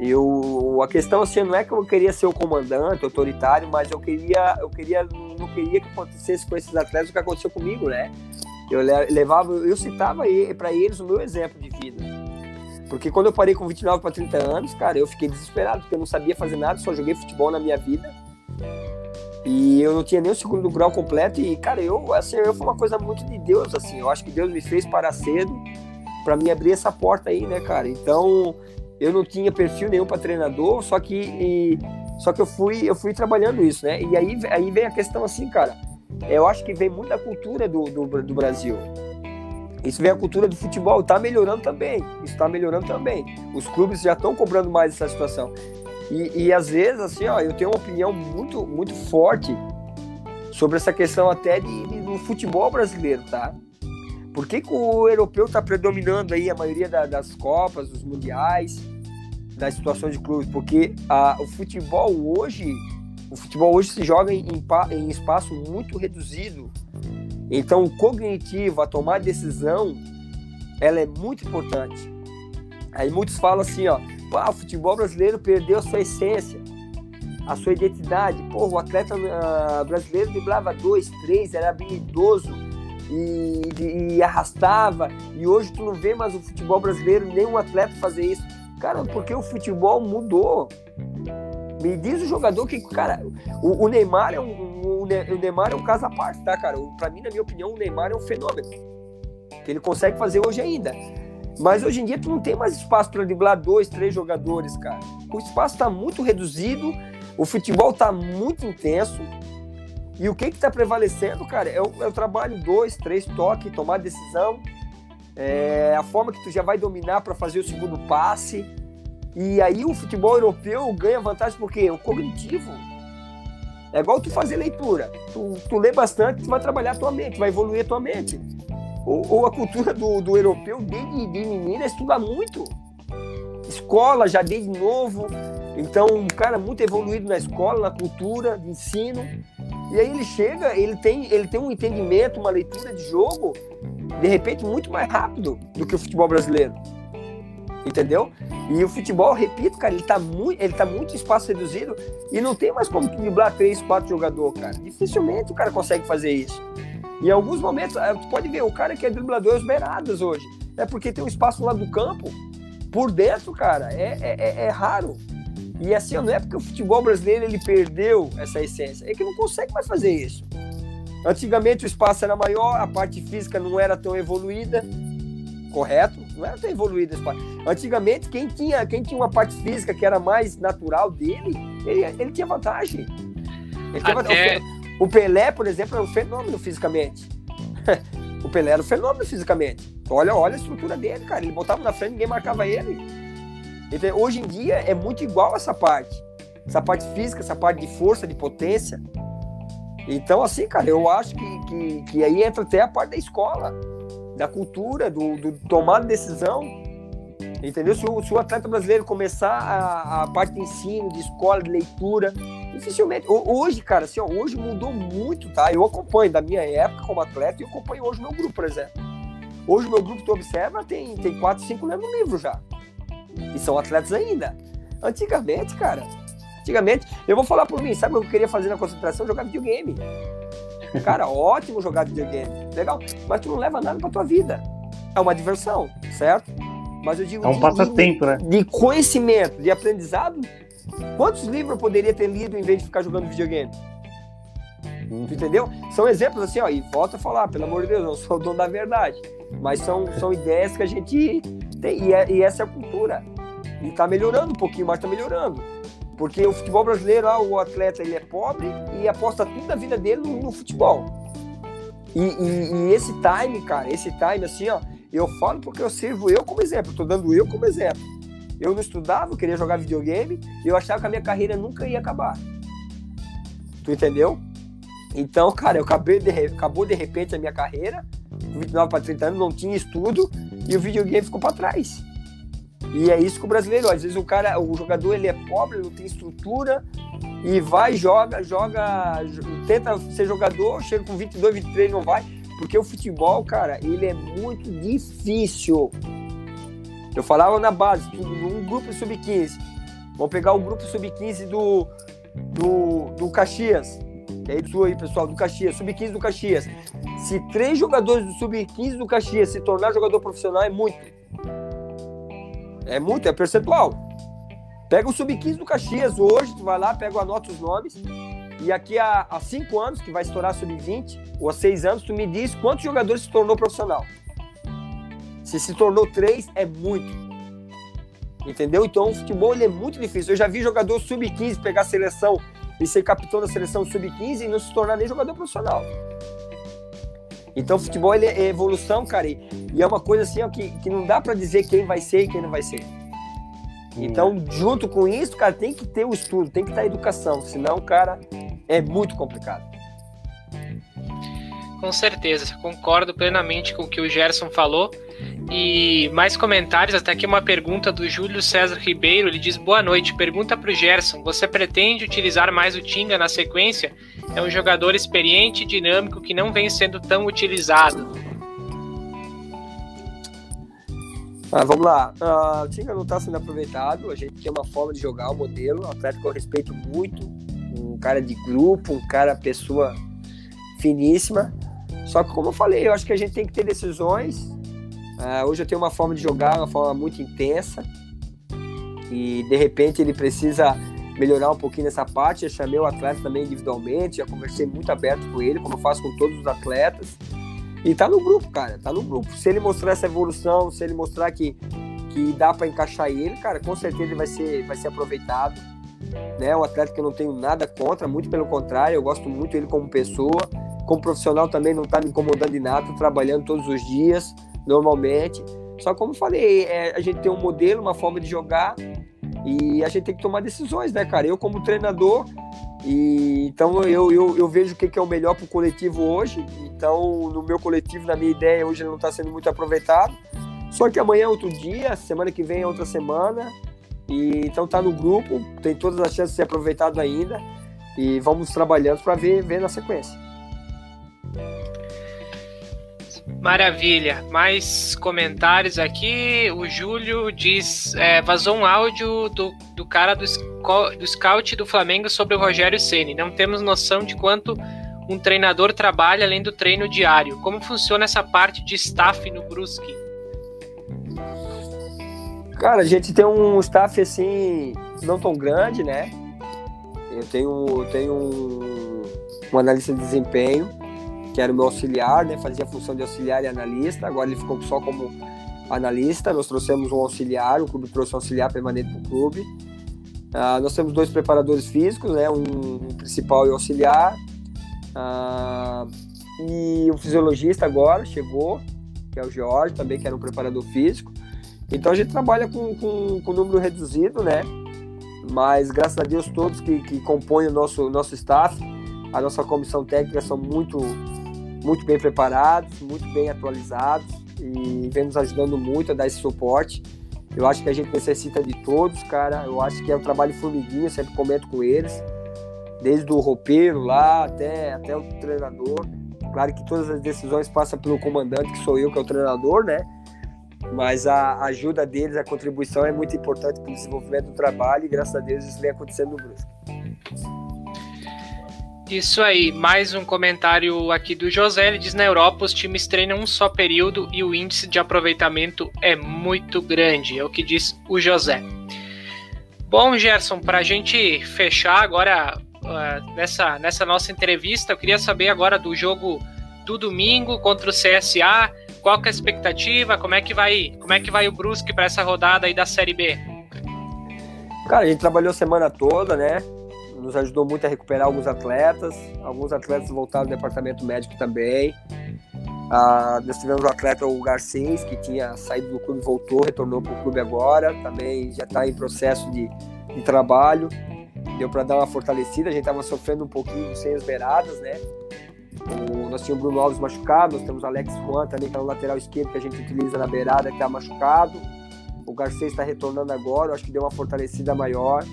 Eu, a questão assim não é que eu queria ser o comandante, autoritário, mas eu queria, eu queria, não queria que acontecesse com esses atletas o que aconteceu comigo, né? Eu levava, eu citava para eles o meu exemplo de vida. Porque quando eu parei com 29 para 30 anos, cara, eu fiquei desesperado, porque eu não sabia fazer nada, só joguei futebol na minha vida. E eu não tinha nem o segundo grau completo. E, cara, eu, assim, eu foi uma coisa muito de Deus, assim. Eu acho que Deus me fez parar cedo para me abrir essa porta aí, né, cara? Então, eu não tinha perfil nenhum para treinador, só que e, só que eu fui eu fui trabalhando isso, né? E aí aí vem a questão assim, cara. eu acho que vem muito da cultura do, do, do Brasil. Isso vem a cultura do futebol, está melhorando também. Isso está melhorando também. Os clubes já estão cobrando mais essa situação. E, e, às vezes, assim, ó, eu tenho uma opinião muito, muito forte sobre essa questão até de, de do futebol brasileiro, tá? Por que, que o europeu está predominando aí a maioria da, das copas, dos mundiais, das situações de clubes? Porque a, o futebol hoje, o futebol hoje se joga em, em espaço muito reduzido. Então, o cognitivo, a tomar decisão, ela é muito importante. Aí muitos falam assim, ó, o futebol brasileiro perdeu a sua essência, a sua identidade. Pô, o atleta uh, brasileiro driblava dois, três, era habilidoso e, e, e, arrastava. E hoje tu não vê mais o futebol brasileiro, nenhum atleta fazer isso. Cara, porque o futebol mudou. Me diz o jogador que, cara, o, o Neymar é um, o, o Neymar é um caso à parte, tá, cara? Para mim, na minha opinião, o Neymar é um fenômeno. Que ele consegue fazer hoje ainda. Mas hoje em dia tu não tem mais espaço para driblar dois, três jogadores, cara. O espaço está muito reduzido, o futebol está muito intenso. E o que está prevalecendo, cara, é o, é o, trabalho dois, três toques, tomar decisão, é a forma que tu já vai dominar para fazer o segundo passe. E aí o futebol europeu ganha vantagem porque o cognitivo é igual tu fazer leitura. Tu, tu lê bastante, tu vai trabalhar a tua mente, vai evoluir a tua mente. Ou, ou a cultura do, do europeu, desde de menina, estuda muito. Escola já desde novo. Então, um cara muito evoluído na escola, na cultura, de ensino. E aí ele chega, ele tem, ele tem um entendimento, uma leitura de jogo, de repente, muito mais rápido do que o futebol brasileiro. Entendeu? E o futebol, repito, cara, ele tá muito, ele tá muito espaço reduzido e não tem mais como driblar três, quatro jogadores, cara. Dificilmente o cara consegue fazer isso. Em alguns momentos, eh, tu pode ver, o cara que é driblador é os beirados hoje. É porque tem um espaço lá do campo. Por dentro, cara, é, é, é, é raro. E assim, não é porque o futebol brasileiro ele perdeu essa essência, é que não consegue mais fazer isso. Antigamente o espaço era maior, a parte física não era tão evoluída, correto? Não era tão evoluída esse espaço. Antigamente, quem tinha, quem tinha uma parte física que era mais natural dele, ele, ele tinha vantagem. Ele tinha Até... vantagem. O Pelé, por exemplo, é um fenômeno fisicamente. [laughs] o Pelé era um fenômeno fisicamente. Olha, olha a estrutura dele, cara. Ele botava na frente, ninguém marcava ele. Então, hoje em dia é muito igual essa parte. Essa parte física, essa parte de força, de potência. Então, assim, cara, eu acho que, que, que aí entra até a parte da escola, da cultura, do, do tomar decisão. Entendeu? Se o, se o atleta brasileiro começar a, a parte de ensino, de escola, de leitura, dificilmente. Hoje, cara, assim, ó, hoje mudou muito, tá? Eu acompanho da minha época como atleta e acompanho hoje meu grupo, por exemplo. Hoje o meu grupo, tu observa, tem, tem quatro, cinco lendo livro já. E são atletas ainda. Antigamente, cara, antigamente, eu vou falar por mim, sabe o que eu queria fazer na concentração? Jogar videogame. Cara, ótimo jogar videogame, legal, mas tu não leva nada pra tua vida. É uma diversão, certo? Mas eu digo. É um passatempo, né? De conhecimento, de aprendizado, Quantos livros eu poderia ter lido em vez de ficar jogando videogame? Uhum. Entendeu? São exemplos assim, ó, e volta a falar, pelo amor de Deus, eu sou o dono da verdade. Mas são, são ideias que a gente tem, e, é, e essa é a cultura. E tá melhorando um pouquinho, mas tá melhorando. Porque o futebol brasileiro, ah, o atleta ele é pobre e aposta tudo a vida dele no, no futebol. E, e, e, esse time, cara, esse time assim, ó, eu falo porque eu sirvo eu como exemplo, tô dando eu como exemplo. Eu não estudava, eu queria jogar videogame eu achava que a minha carreira nunca ia acabar. Tu entendeu? Então, cara, eu acabei de, acabou de repente a minha carreira, 29 para 30 anos, não tinha estudo e o videogame ficou para trás. E é isso que o brasileiro, às vezes o cara, o jogador ele é pobre, não tem estrutura e vai, joga, joga, tenta ser jogador, chega com 22, 23 não vai, porque o futebol, cara, ele é muito difícil. Eu falava na base, um grupo sub-15. Vamos pegar o grupo sub-15 do, do, do Caxias. É isso aí, pessoal, do Caxias, sub-15 do Caxias. Se três jogadores do sub-15 do Caxias se tornar jogador profissional, é muito. É muito, é percentual. Pega o sub-15 do Caxias hoje, tu vai lá, pega, anota os nomes. E aqui há, há cinco anos, que vai estourar sub-20, ou há seis anos, tu me diz quantos jogadores se tornou profissional. Se se tornou três, é muito. Entendeu? Então o futebol ele é muito difícil. Eu já vi jogador sub-15 pegar a seleção e ser capitão da seleção sub-15 e não se tornar nem jogador profissional. Então, futebol ele é evolução, cara, e, é uma coisa assim ó, que, que não dá para dizer quem vai ser e quem não vai ser. Então, junto com isso, cara, tem que ter o estudo, tem que ter a educação, senão, cara, é muito complicado. Com certeza, concordo plenamente com o que o Gerson falou. E mais comentários, até aqui uma pergunta do Júlio César Ribeiro. Ele diz: Boa noite. Pergunta para o Gerson: Você pretende utilizar mais o Tinga na sequência? É um jogador experiente e dinâmico que não vem sendo tão utilizado. Ah, vamos lá. Uh, o Tinga não está sendo aproveitado. A gente tem uma forma de jogar, o modelo. Um atleta que eu respeito muito. Um cara de grupo, um cara, pessoa finíssima. Só que, como eu falei, eu acho que a gente tem que ter decisões. Uh, hoje eu tenho uma forma de jogar, uma forma muito intensa. E de repente ele precisa melhorar um pouquinho nessa parte. Eu chamei o atleta também individualmente, já conversei muito aberto com ele, como eu faço com todos os atletas. E tá no grupo, cara, tá no grupo. Se ele mostrar essa evolução, se ele mostrar que, que dá para encaixar ele, cara, com certeza ele vai ser, vai ser aproveitado. Né? Um atleta que eu não tenho nada contra, muito pelo contrário, eu gosto muito dele como pessoa como profissional também não está me incomodando em nada, trabalhando todos os dias, normalmente. Só como eu falei, é, a gente tem um modelo, uma forma de jogar e a gente tem que tomar decisões, né, cara? Eu como treinador, e então eu, eu, eu vejo o que, é o melhor para o coletivo hoje. Então, no meu coletivo, na minha ideia, hoje ele não está sendo muito aproveitado. Só que amanhã é outro dia, semana que vem é outra semana. E então tá no grupo, tem todas as chances de ser aproveitado ainda. E vamos trabalhando para ver, ver na sequência. Maravilha. Mais comentários aqui. O Júlio diz: é, vazou um áudio do, do cara do, do scout do Flamengo sobre o Rogério Ceni. Não temos noção de quanto um treinador trabalha além do treino diário. Como funciona essa parte de staff no Brusque? Cara, a gente tem um staff assim, não tão grande, né? Eu tenho, tenho um, um analista de desempenho que era o meu auxiliar, né? Fazia a função de auxiliar e analista. Agora ele ficou só como analista. Nós trouxemos um auxiliar, o clube trouxe um auxiliar permanente para o clube. Uh, nós temos dois preparadores físicos, né? Um, um principal e auxiliar. Uh, e um fisiologista agora chegou, que é o George, também que era um preparador físico. Então a gente trabalha com, com, com número reduzido, né? Mas graças a Deus todos que, que compõem o nosso, nosso staff, a nossa comissão técnica são muito muito bem preparados, muito bem atualizados e vem nos ajudando muito a dar esse suporte. Eu acho que a gente necessita de todos, cara. Eu acho que é um trabalho formiguinha, sempre comento com eles, desde o roupeiro lá até, até o treinador. Claro que todas as decisões passam pelo comandante, que sou eu, que é o treinador, né? Mas a ajuda deles, a contribuição é muito importante para o desenvolvimento do trabalho e graças a Deus isso vem acontecendo no Brusque. Isso aí, mais um comentário aqui do José. Ele diz: na Europa os times treinam um só período e o índice de aproveitamento é muito grande. É o que diz o José. Bom, Gerson, para a gente fechar agora uh, nessa, nessa nossa entrevista, eu queria saber agora do jogo do domingo contra o CSA. Qual que é a expectativa? Como é que vai, como é que vai o Brusque para essa rodada aí da Série B? Cara, a gente trabalhou semana toda, né? Nos ajudou muito a recuperar alguns atletas, alguns atletas voltaram do departamento médico também. Ah, nós tivemos o atleta o Garcês, que tinha saído do clube, voltou, retornou para o clube agora, também já está em processo de, de trabalho. Deu para dar uma fortalecida, a gente estava sofrendo um pouquinho sem as beiradas, né? O, nós tínhamos o Bruno Alves machucado, nós temos o Alex Juan também, que é o lateral esquerdo que a gente utiliza na beirada, que está machucado. O Garcês está retornando agora, acho que deu uma fortalecida maior.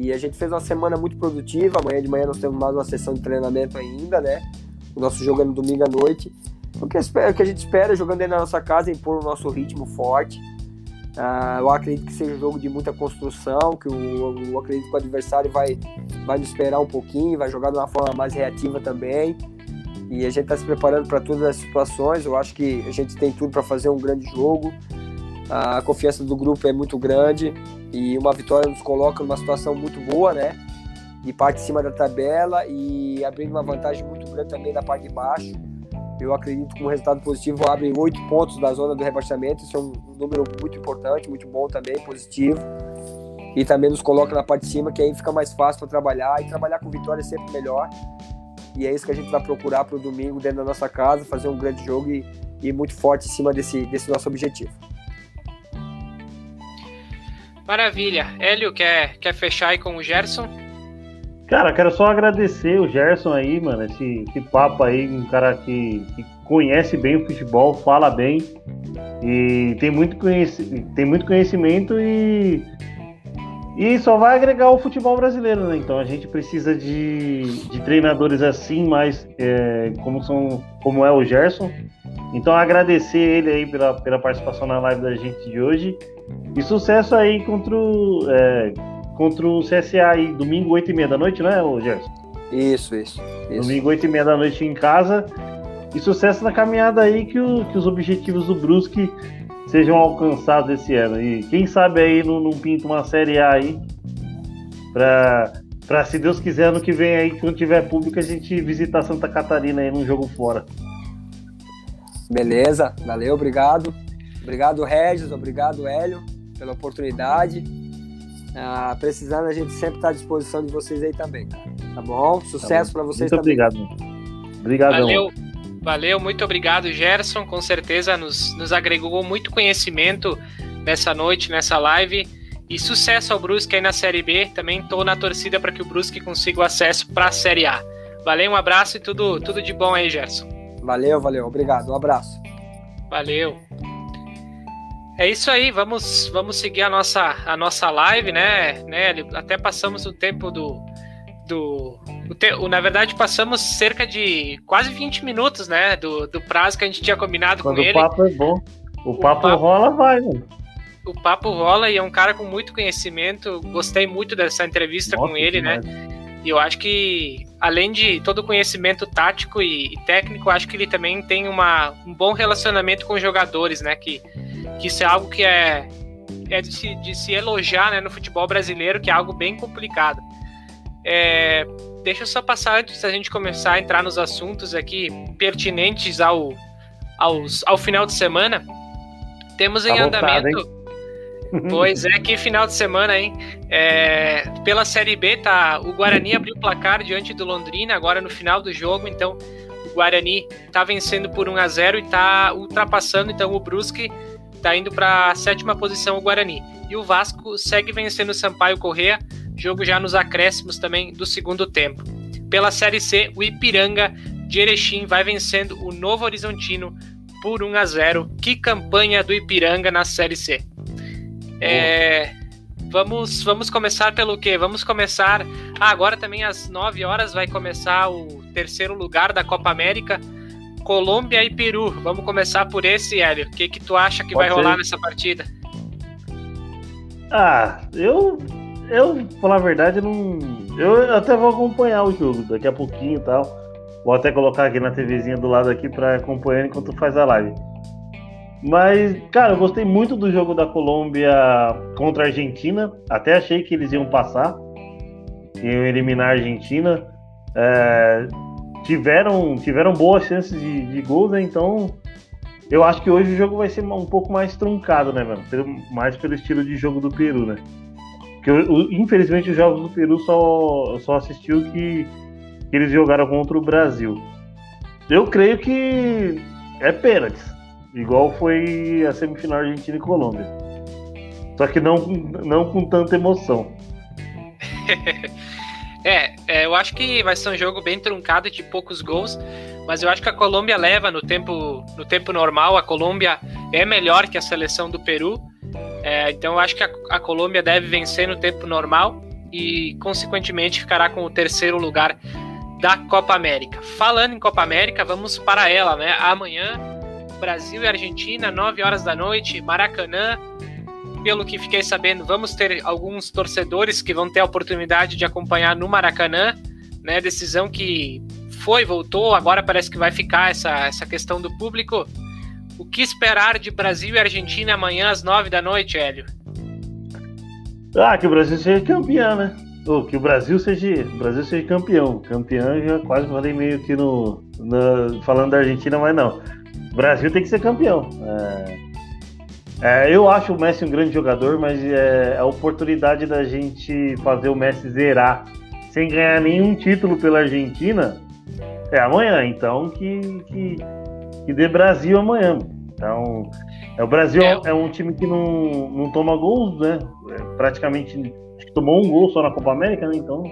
E a gente fez uma semana muito produtiva. Amanhã de manhã nós temos mais uma sessão de treinamento ainda, né? O nosso jogo é no domingo à noite. O que, o que a gente espera jogando dentro da nossa casa é impor o nosso ritmo forte. Uh, eu acredito que seja um jogo de muita construção, que o, eu acredito que o adversário vai, vai nos esperar um pouquinho, vai jogar de uma forma mais reativa também. E a gente está se preparando para todas as situações. Eu acho que a gente tem tudo para fazer um grande jogo. A confiança do grupo é muito grande e uma vitória nos coloca numa situação muito boa, né? De parte de cima da tabela e abrindo uma vantagem muito grande também da parte de baixo. Eu acredito que um resultado positivo abre oito pontos da zona do rebaixamento. Isso é um número muito importante, muito bom também, positivo. e também nos coloca na parte de cima, que aí fica mais fácil para trabalhar e trabalhar com vitória é sempre melhor. E é isso que a gente vai procurar para o domingo dentro da nossa casa, fazer um grande jogo e, e muito forte em cima desse, desse nosso objetivo. Maravilha. Hélio, quer, quer fechar aí com o Gerson? Cara, quero só agradecer o Gerson aí, mano, esse, esse papo aí, um cara que, que, conhece bem o futebol, fala bem e tem muito, conheci, tem muito conhecimento e, e só vai agregar o futebol brasileiro, né? Então a gente precisa de, de treinadores assim, mais é, como, são, como é o Gerson. Então agradecer ele aí pela, pela participação na live da gente de hoje e sucesso aí contra o, é, contra o CSA aí, domingo, 8 e meia da noite, né, Gerson? Isso, isso, isso. Domingo, 8 e meia da noite em casa. E sucesso na caminhada aí, que, o, que os objetivos do Brusque sejam alcançados esse ano. E quem sabe aí não, não pinta uma Série A aí, pra, pra se Deus quiser, ano que vem aí, quando tiver público, a gente visitar Santa Catarina aí num jogo fora. Beleza, valeu, obrigado. Obrigado, Regis, obrigado, Hélio, pela oportunidade. Ah, precisando, a gente sempre está à disposição de vocês aí também, Tá bom? Sucesso tá para vocês muito também. Obrigado. Obrigado. Valeu. Valeu, muito obrigado, Gerson. Com certeza nos, nos agregou muito conhecimento nessa noite, nessa live. E sucesso ao Brusque aí na Série B. Também estou na torcida para que o Brusque consiga o acesso para a Série A. Valeu, um abraço e tudo, tudo de bom aí, Gerson. Valeu, valeu. Obrigado. Um abraço. Valeu. É isso aí, vamos, vamos seguir a nossa, a nossa live, né, né? Até passamos o tempo do. do o te, na verdade, passamos cerca de quase 20 minutos, né? Do, do prazo que a gente tinha combinado Quando com ele. O papo é bom. O, o papo, papo, rola, vai, mano. O papo rola e é um cara com muito conhecimento. Gostei muito dessa entrevista Nossa, com ele, né? E eu acho que, além de todo o conhecimento tático e, e técnico, acho que ele também tem uma, um bom relacionamento com os jogadores, né? Que que isso é algo que é, é de, se, de se elogiar né, no futebol brasileiro, que é algo bem complicado. É, deixa eu só passar antes da gente começar a entrar nos assuntos aqui pertinentes ao, aos, ao final de semana. Temos em tá andamento. Pois é, que final de semana, hein? É, pela Série B, tá, o Guarani abriu o placar diante do Londrina agora no final do jogo, então o Guarani tá vencendo por 1 a 0 e tá ultrapassando então o Brusque está indo para a sétima posição o Guarani. E o Vasco segue vencendo o Sampaio Correa, jogo já nos acréscimos também do segundo tempo. Pela Série C, o Ipiranga de Erechim vai vencendo o Novo Horizontino por 1 a 0. Que campanha do Ipiranga na Série C. É, vamos, vamos começar pelo quê? Vamos começar. Ah, agora também às 9 horas vai começar o terceiro lugar da Copa América Colômbia e Peru. Vamos começar por esse, Hélio. O que, que tu acha que Pode vai ser. rolar nessa partida? Ah, eu. Eu, falar a verdade, não. Eu até vou acompanhar o jogo daqui a pouquinho e tal. Vou até colocar aqui na TVzinha do lado aqui para acompanhar enquanto faz a live. Mas, cara, eu gostei muito do jogo da Colômbia contra a Argentina. Até achei que eles iam passar. Iam eliminar a Argentina. É, tiveram, tiveram boas chances de, de gols, né? Então, eu acho que hoje o jogo vai ser um pouco mais truncado, né, mano? Mais pelo estilo de jogo do Peru, né? Porque, infelizmente, os jogos do Peru só, só assistiu que, que eles jogaram contra o Brasil. Eu creio que é pênalti, igual foi a semifinal Argentina e Colômbia. Só que não, não com tanta emoção. [laughs] É, é, eu acho que vai ser um jogo bem truncado de poucos gols, mas eu acho que a Colômbia leva no tempo, no tempo normal. A Colômbia é melhor que a seleção do Peru, é, então eu acho que a, a, Colômbia deve vencer no tempo normal e, consequentemente, ficará com o terceiro lugar da Copa América. Falando em Copa América, vamos para ela, né? Amanhã, Brasil e Argentina, 9 horas da noite, Maracanã pelo que fiquei sabendo, vamos ter alguns torcedores que vão ter a oportunidade de acompanhar no Maracanã, né? Decisão que foi, voltou, agora parece que vai ficar essa, essa questão do público. O que esperar de Brasil e Argentina amanhã às nove da noite, Hélio? Ah, que o Brasil seja campeão, né? Ou que o Brasil seja, o Brasil seja campeão. Campeão já quase falei meio que no, no falando da Argentina, mas não. O Brasil tem que ser campeão. É É, eu acho o Messi um grande jogador, mas é a oportunidade da gente fazer o Messi zerar sem ganhar nenhum título pela Argentina é amanhã. Então que, que, que dê Brasil amanhã. Então, é, o Brasil é. é, um time que não, não toma gols, né? É, praticamente tomou um gol só na Copa América, né? Então.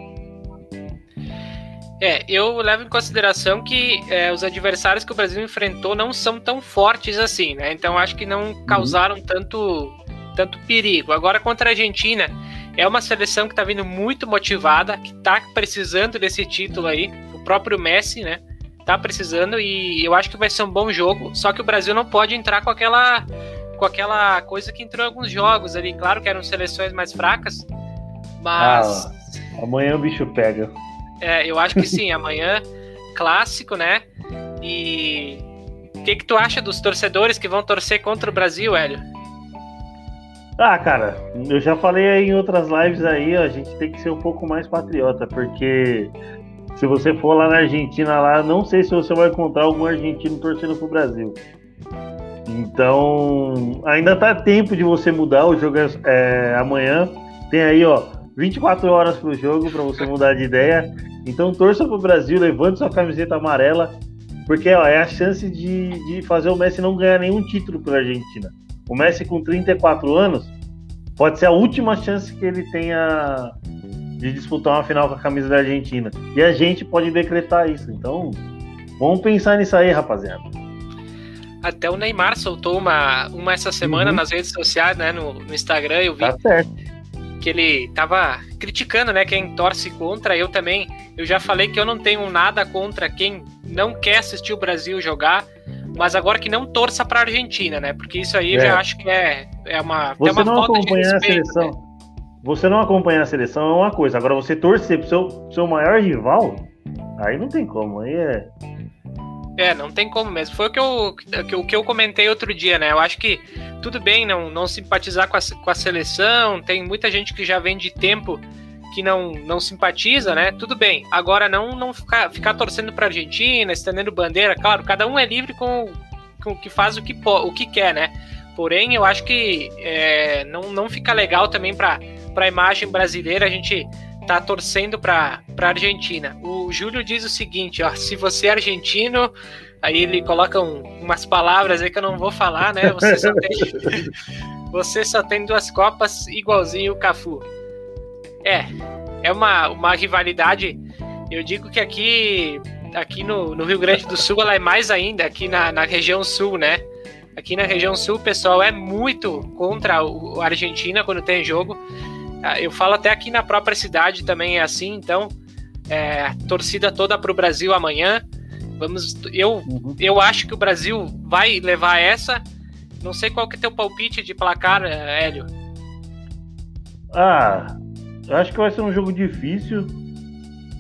É, eu levo em consideração que é, os adversários que o Brasil enfrentou não são tão fortes assim, né? Então acho que não uhum. causaram uhum. tanto, tanto perigo. Agora contra a Argentina, é uma seleção que está vindo muito motivada, que está precisando desse título aí. O próprio Messi, né? Tá precisando e eu acho que vai ser um bom jogo. Só que o Brasil não pode entrar com aquela com aquela coisa que entrou em alguns jogos ali. Claro que eram seleções mais fracas, mas ah, amanhã o bicho pega. É, eu acho que sim, amanhã, clássico, né? E o que, que tu acha dos torcedores que vão torcer contra o Brasil, Hélio? Ah, cara, eu já falei em outras lives aí, a gente tem que ser um pouco mais patriota, porque se você for lá na Argentina, lá, não sei se você vai encontrar algum argentino torcendo pro Brasil. Então, ainda tá tempo de você mudar, o jogo é amanhã. Tem aí, ó, 24 horas pro jogo para você mudar de ideia. Então torça pro Brasil, levante sua camiseta amarela, porque ó, é a chance de, de fazer o Messi não ganhar nenhum título pela Argentina. O Messi com 34 anos pode ser a última chance que ele tenha de disputar uma final com a camisa da Argentina. E a gente pode decretar isso. Então, vamos pensar nisso aí, rapaziada. Até o Neymar soltou uma, uma essa semana uhum. nas redes sociais, né? No, no Instagram, eu vi. Tá certo que ele tava criticando, né, quem torce contra. Eu também, eu já falei que eu não tenho nada contra quem não quer assistir o Brasil jogar, mas agora que não torça para a Argentina, né? Porque isso aí é. eu já acho que é, é uma, você uma não falta respeito, a seleção. Né? Você não acompanhar a seleção é uma coisa, agora você torcer pro seu, seu maior rival, aí não tem como, aí é é, não tem como mesmo. Foi o que eu, o que eu comentei outro dia, né? Eu acho que tudo bem não, não simpatizar com a, com a seleção, tem muita gente que já vem de tempo que não, não simpatiza, né? Tudo bem. Agora não, não ficar, ficar torcendo para Argentina, estendendo bandeira, claro, cada um é livre com, com que faz o que, o que quer, né? Porém, eu acho que é, não, não fica legal também para a imagem brasileira a gente tá torcendo para a Argentina. O Júlio diz o seguinte, ó, se você é argentino, aí ele coloca um, umas palavras aí que eu não vou falar, né? Você só tem, [laughs] você só tem duas copas igualzinho o Cafu. É, é uma, uma rivalidade. Eu digo que aqui aqui no, no Rio Grande do Sul ela é mais ainda, aqui na, na região sul, né? Aqui na região sul o pessoal é muito contra a Argentina quando tem jogo. Ah, eu falo até aqui na própria cidade também é assim, então é, torcida toda para o Brasil amanhã. Vamos, eu, uhum. eu acho que o Brasil vai levar essa. Não sei qual que é teu palpite de placar, é, Hélio. Ah, eu acho que vai ser um jogo difícil,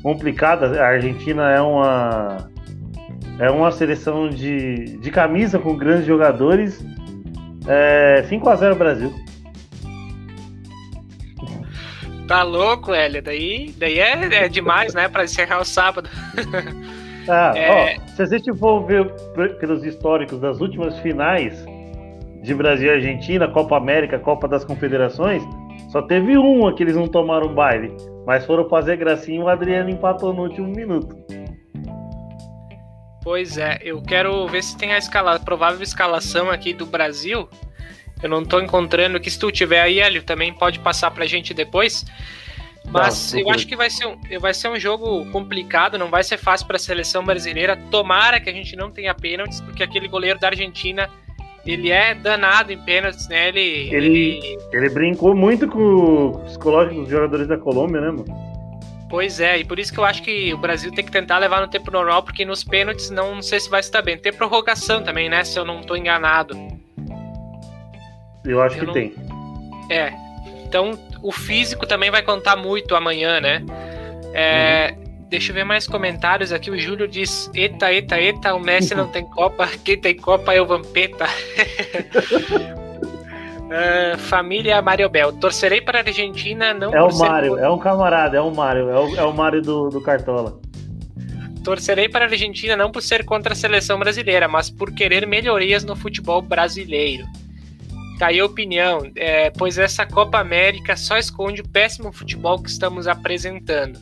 complicado. A Argentina é uma é uma seleção de, de camisa com grandes jogadores. É, 5 a 0 Brasil. Tá louco, Hélio? Daí, daí é, é demais, né? Pra encerrar o sábado. [laughs] Ah, é... ó, se a gente for ver pelos históricos das últimas finais de Brasil e Argentina, Copa América, Copa das Confederações, só teve uma que eles não tomaram baile. Mas foram fazer gracinha e o Adriano empatou no último minuto. Pois é, eu quero ver se tem a escala, a provável escalação aqui do Brasil. Eu não tô encontrando que se tu tiver aí, Hélio, também pode passar pra gente depois. Mas não, eu acho que vai ser, um, vai ser um jogo complicado, não vai ser fácil para a seleção brasileira. Tomara que a gente não tenha pênaltis, porque aquele goleiro da Argentina, ele é danado em pênaltis, né? Ele, ele, ele... ele brincou muito com o psicológico dos jogadores da Colômbia, né, mano? Pois é, e por isso que eu acho que o Brasil tem que tentar levar no tempo normal, porque nos pênaltis não, não sei se vai estar bem. Tem prorrogação também, né? Se eu não estou enganado. Eu acho eu que não... tem. É. Então, o físico também vai contar muito amanhã, né? É, uhum. Deixa eu ver mais comentários aqui. O Júlio diz: Eita, eita, eita, o Messi não [laughs] tem Copa. Quem tem Copa é o Vampeta. uh, [laughs] família Mariobel. Torcerei para a Argentina, não É o Mário, é um camarada, é o Mário, é o, é o Mário do, do Cartola. Torcerei para a Argentina não por ser contra a seleção brasileira, mas por querer melhorias no futebol brasileiro. Tá aí a opinião, é, pois essa Copa América só esconde o péssimo futebol que estamos apresentando.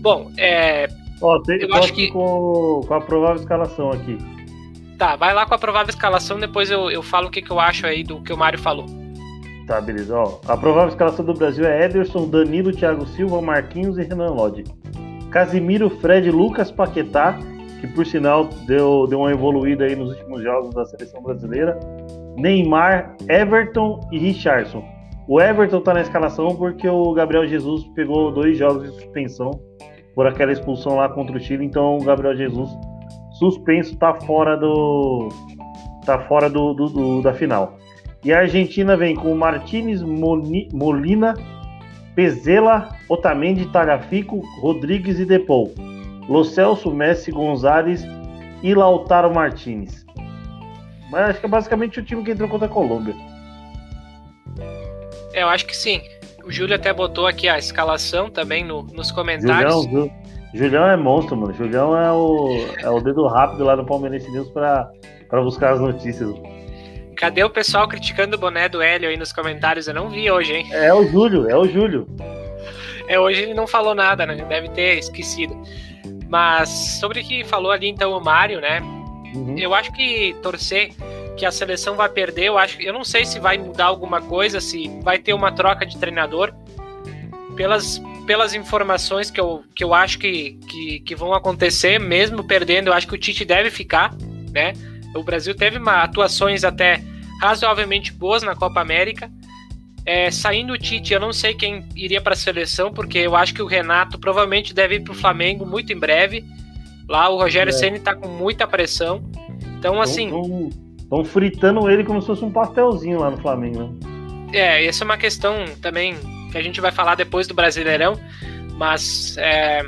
Bom, é. Ó, tem, eu acho que com, com, a provável escalação aqui. Tá, vai lá com a provável escalação, depois eu, eu falo o que, que eu acho aí do que o Mário falou. Tá, beleza. Ó, a provável escalação do Brasil é Ederson, Danilo, Thiago Silva, Marquinhos e Renan Lodge. Casimiro, Fred, Lucas Paquetá, que por sinal deu, deu uma evoluída aí nos últimos jogos da seleção brasileira. Neymar, Everton e Richardson. O Everton tá na escalação porque o Gabriel Jesus pegou dois jogos de suspensão por aquela expulsão lá contra o Chile, então o Gabriel Jesus suspenso tá fora do tá fora do, do, do da final. E a Argentina vem com Martínez, Molina, Pezela, Otamendi, Tagliafico, Rodrigues e Depou. Lo Celso, Messi, Gonzalez e Lautaro Martinez. Mas acho que é basicamente o time que entrou contra a Colômbia. É, eu acho que sim. O Júlio até botou aqui a escalação também no, nos comentários. Julião, Julião é monstro, mano. Julião é o, é o dedo rápido lá no Palmeirense News pra, pra buscar as notícias. Cadê o pessoal criticando o boné do Hélio aí nos comentários? Eu não vi hoje, hein? É o Júlio, é o Júlio. É, hoje ele não falou nada, né? Deve ter esquecido. Mas sobre o que falou ali então o Mário, né? Uhum. Eu acho que torcer que a seleção vai perder, eu acho eu não sei se vai mudar alguma coisa, se vai ter uma troca de treinador. Pelas, pelas informações que eu, que eu acho que, que, que vão acontecer, mesmo perdendo, eu acho que o Tite deve ficar, né? O Brasil teve uma, atuações até razoavelmente boas na Copa América. É, saindo o Tite, eu não sei quem iria para a seleção, porque eu acho que o Renato provavelmente deve ir para o Flamengo muito em breve. Lá o Rogério é. Ceni está com muita pressão. Então, assim. Estão fritando ele como se fosse um pastelzinho lá no Flamengo. Né? É, essa é uma questão também que a gente vai falar depois do Brasileirão. Mas é,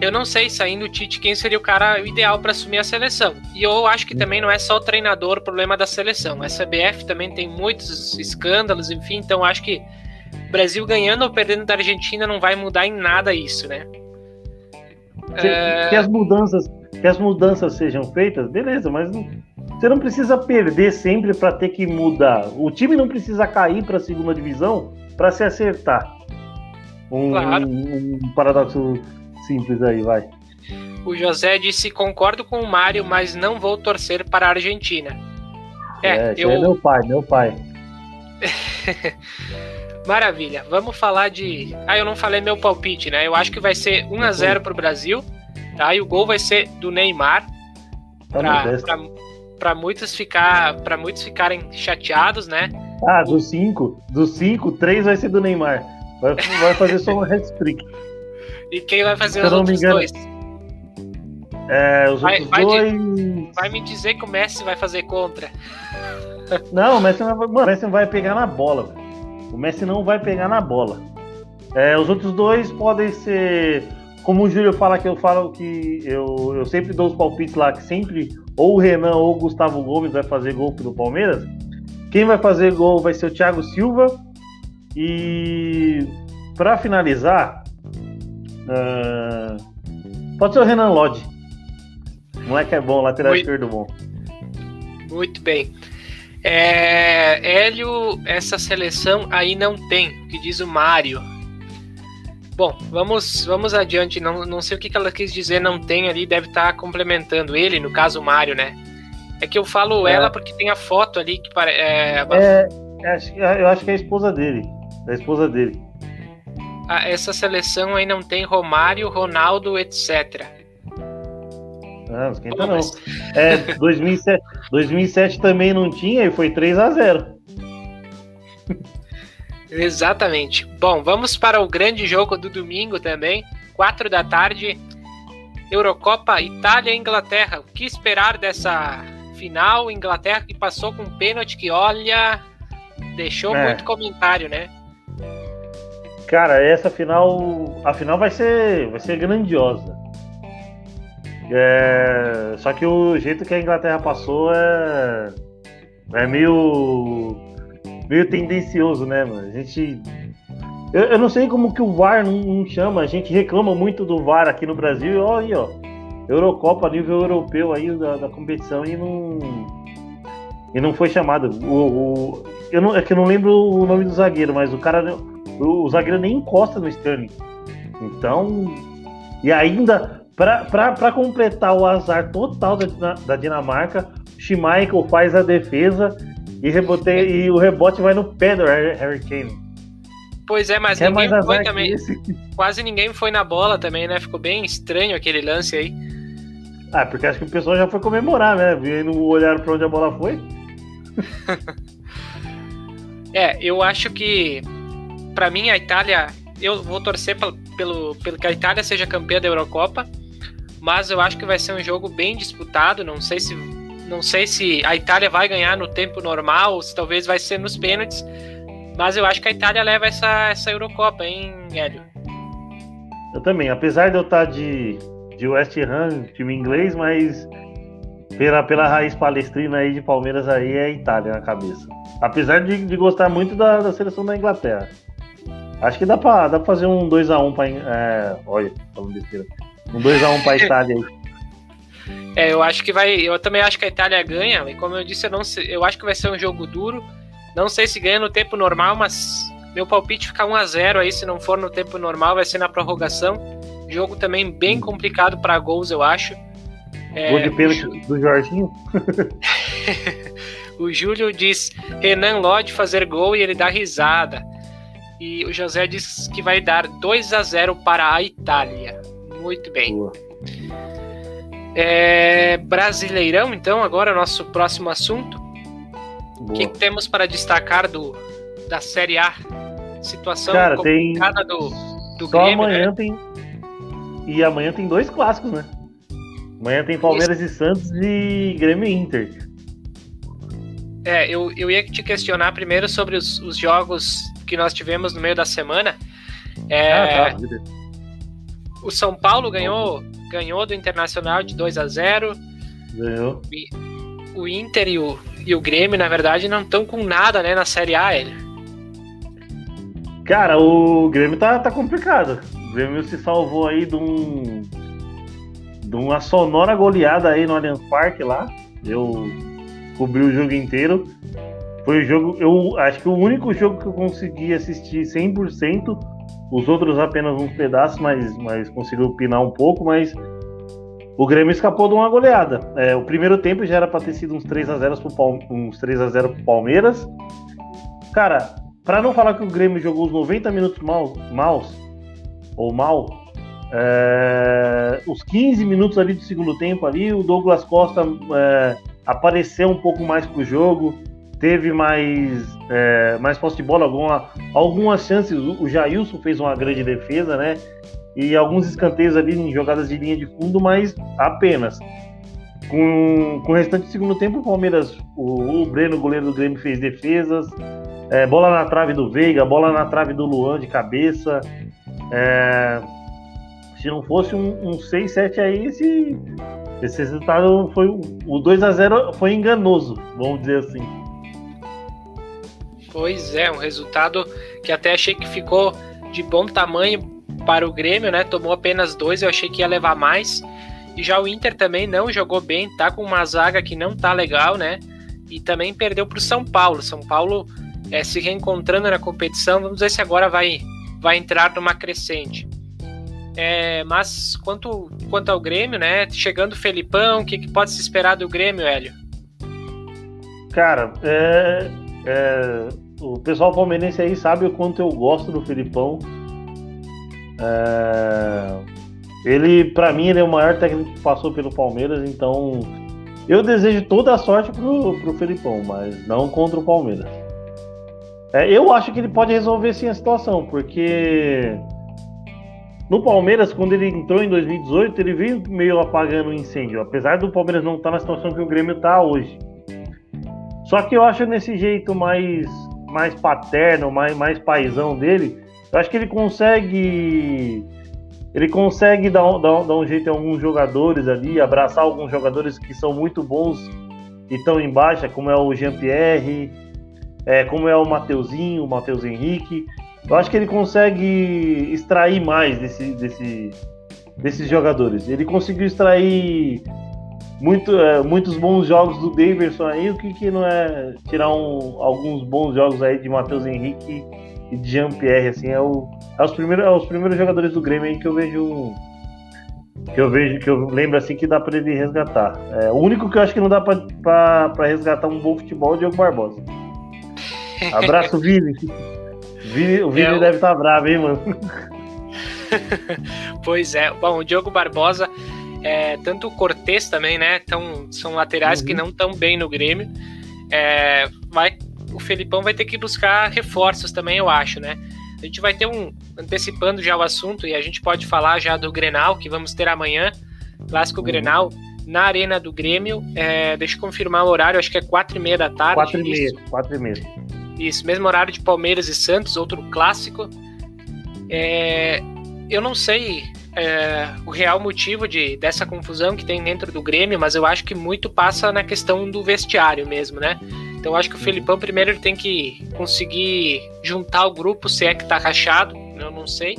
eu não sei, saindo o Tite, quem seria o cara ideal para assumir a seleção. E eu acho que também não é só o treinador o problema da seleção. A CBF também tem muitos escândalos, enfim, então acho que Brasil ganhando ou perdendo da Argentina não vai mudar em nada isso, né? É, que, as mudanças que as mudanças sejam feitas, beleza, mas não, você não precisa perder sempre para ter que mudar. O time não precisa cair para a segunda divisão para se acertar. Um, claro. um, um paradoxo simples aí, vai. O José disse: concordo com o Mário, mas não vou torcer para a Argentina. É, é eu... é meu pai, meu pai. [laughs] Maravilha. Vamos falar de. Ah, eu não falei meu palpite, né? Eu acho que vai ser 1 a 0 para o Brasil, tá? E o gol vai ser do Neymar. Tá para muitos ficar, para muitos ficarem chateados, né? Ah, dos cinco, dos cinco, três vai ser do Neymar. Vai, vai fazer só um [laughs] hat-trick. E quem vai fazer os outros dois? É, os vai, outros vai dois. De, vai me dizer que o Messi vai fazer contra. Não, o Messi não vai, mano, o Messi não vai pegar na bola, velho. O Messi não vai pegar na bola. É, os outros dois podem ser. Como o Júlio fala que eu falo que eu, eu sempre dou os palpites lá, que sempre ou o Renan ou o Gustavo Gomes vai fazer gol do Palmeiras. Quem vai fazer gol vai ser o Thiago Silva. E para finalizar, Uh, pode ser o Renan Lodge. Moleque é bom, lateral Muito... esquerdo bom. Muito bem. É, Hélio, essa seleção aí não tem, o que diz o Mário. Bom, vamos, vamos adiante. Não, não sei o que, que ela quis dizer, não tem ali, deve estar tá complementando ele, no caso o Mário, né? É que eu falo é. ela porque tem a foto ali que parece. É, é, eu acho que é a esposa dele. É a esposa dele essa seleção aí não tem Romário, Ronaldo, etc. Não, esquenta não. É, 2007, 2007 também não tinha e foi 3 a 0 Exatamente. Bom, vamos para o grande jogo do domingo também, 4 da tarde. Eurocopa Itália e Inglaterra. O que esperar dessa final? Inglaterra que passou com um pênalti que, olha, deixou é. muito comentário, né? Cara, essa final, a final vai ser, vai ser grandiosa. É, só que o jeito que a Inglaterra passou é, é meio, meio tendencioso, né, mano? A gente, eu, eu não sei como que o VAR não, não, chama. A gente reclama muito do VAR aqui no Brasil. E ó, aí, ó, Eurocopa nível europeu aí da, da competição e não e não foi chamado. O, o, eu não, é que eu não lembro o nome do zagueiro, mas o cara. O, o zagueiro nem encosta no Sterling. Então. E ainda, para completar o azar total da, da Dinamarca, o Schmeichel faz a defesa e, rebote, e o rebote vai no pé do Harry Kane. Pois é, mas ninguém foi também. Quase ninguém foi na bola também, né? Ficou bem estranho aquele lance aí. Ah, porque acho que o pessoal já foi comemorar, né? Vindo olhar para onde a bola foi. [laughs] é, eu acho que para mim a Itália, eu vou torcer pelo, pelo que a Itália seja campeã da Eurocopa, mas eu acho que vai ser um jogo bem disputado. Não sei se não sei se a Itália vai ganhar no tempo normal, ou se talvez vai ser nos pênaltis mas eu acho que a Itália leva essa, essa Eurocopa, hein, Hélio? Eu também, apesar de eu estar de, de West Ham, time inglês, mas pela, pela raiz palestrina aí de Palmeiras aí é Itália na cabeça. Apesar de, de gostar muito da, da seleção da Inglaterra. Acho que dá pra, dá pra fazer um 2x1 um pra. É, olha, falando besteira. Um 2x1 um pra Itália aí. [laughs] É, eu acho que vai. Eu também acho que a Itália ganha. E como eu disse, eu, não, eu acho que vai ser um jogo duro. Não sei se ganha no tempo normal, mas meu palpite fica 1 a 0 aí, se não for no tempo normal, vai ser na prorrogação. Jogo também bem complicado para gols, eu acho. É, Gol de pênalti do Jorginho. [laughs] o Júlio diz: Renan Lodge fazer gol e ele dá risada. E o José diz que vai dar 2 a 0 para a Itália. Muito bem. É, Brasileirão, então, agora nosso próximo assunto. O que, que, temos para destacar do, da Série A? Situação Cara, complicada tem... do, do Só Grêmio, amanhã né? tem. E amanhã tem dois clássicos, né? Amanhã tem Palmeiras Isso. e Santos e Grêmio e Inter. É, eu, eu ia te questionar primeiro sobre os, os jogos que nós tivemos no meio da semana. É, ah, tá. O São Paulo ganhou, ganhou do Internacional de 2 a 0 Ganhou. O Inter e o, e o Grêmio, na verdade, não estão com nada, né, na Série A, ele. Cara, o Grêmio tá, tá complicado. O Grêmio se salvou aí de um. de uma sonora goleada aí no Allianz Parque lá. Eu cobri o jogo inteiro. Foi o jogo. Eu acho que o único jogo que eu consegui assistir 100%. Os outros apenas uns pedaços, mas, mas conseguiu pinar um pouco, mas o Grêmio escapou de uma goleada. É, o primeiro tempo já era para ter sido uns 3 a 0 pro uns 3 a 0 pro Palmeiras. Cara, para não falar que o Grêmio jogou os 90 minutos mal, maus ou mal, é, os 15 minutos ali do segundo tempo ali, o Douglas Costa é, apareceu um pouco mais pro jogo, teve mais é, mais posse de bola, alguma, algumas chances. O Jailson fez uma grande defesa, né? e alguns escanteios ali em jogadas de linha de fundo, mas apenas. Com, com o restante do segundo tempo, o Palmeiras, o, o Breno, goleiro do Grêmio, fez defesas. É, bola na trave do Veiga, bola na trave do Luan de cabeça. É, se não fosse um, um 6-7 aí, esse, esse resultado foi. O 2 a 0 foi enganoso, vamos dizer assim. Pois é, um resultado que até achei que ficou de bom tamanho para o Grêmio, né? Tomou apenas dois, eu achei que ia levar mais. E já o Inter também não jogou bem, tá com uma zaga que não tá legal, né? E também perdeu para o São Paulo. São Paulo é, se reencontrando na competição, vamos ver se agora vai, vai entrar numa crescente. É, mas quanto, quanto ao Grêmio, né? Chegando o Felipão, o que, que pode se esperar do Grêmio, Hélio? Cara, é, é, o pessoal palmeirense aí sabe o quanto eu gosto do Felipão. É... Ele, para mim, ele é o maior técnico que passou pelo Palmeiras, então eu desejo toda a sorte pro, pro Felipão, mas não contra o Palmeiras. É, eu acho que ele pode resolver sim a situação, porque no Palmeiras, quando ele entrou em 2018, ele veio meio apagando o incêndio, apesar do Palmeiras não estar na situação que o Grêmio está hoje. Só que eu acho nesse jeito mais, mais paterno, mais, mais paisão dele, eu acho que ele consegue. Ele consegue dar, dar, dar um jeito em alguns jogadores ali, abraçar alguns jogadores que são muito bons e estão em baixa, como é o Jean-Pierre, é, como é o Mateuzinho, o Matheus Henrique. Eu acho que ele consegue extrair mais desse, desse, desses jogadores. Ele conseguiu extrair muito, é, muitos bons jogos do Davidson aí, o que, que não é tirar um, alguns bons jogos aí de Matheus Henrique e de Jean-Pierre, assim, é, o, é, os primeiros, é os primeiros jogadores do Grêmio aí que eu vejo que eu vejo, que eu lembro assim que dá para ele resgatar. É, o único que eu acho que não dá para resgatar um bom futebol é o Diogo Barbosa. [laughs] Abraço, Vini. Vini o Vini é, deve estar tá bravo, hein, mano? [laughs] pois é. Bom, o Diogo Barbosa, é, tanto o Cortez também, né? Tão, são laterais uhum. que não estão bem no Grêmio. É, vai, o Felipão vai ter que buscar reforços também, eu acho, né? A gente vai ter um. Antecipando já o assunto, e a gente pode falar já do Grenal, que vamos ter amanhã, clássico uhum. Grenal, na Arena do Grêmio. É, deixa eu confirmar o horário, acho que é 4 e meia da tarde. 4 e meia, 4 e meia. Isso, mesmo horário de Palmeiras e Santos, outro clássico. É, eu não sei é, o real motivo de, dessa confusão que tem dentro do Grêmio, mas eu acho que muito passa na questão do vestiário mesmo, né? Então eu acho que o Felipão primeiro ele tem que conseguir juntar o grupo, se é que tá rachado, eu não sei.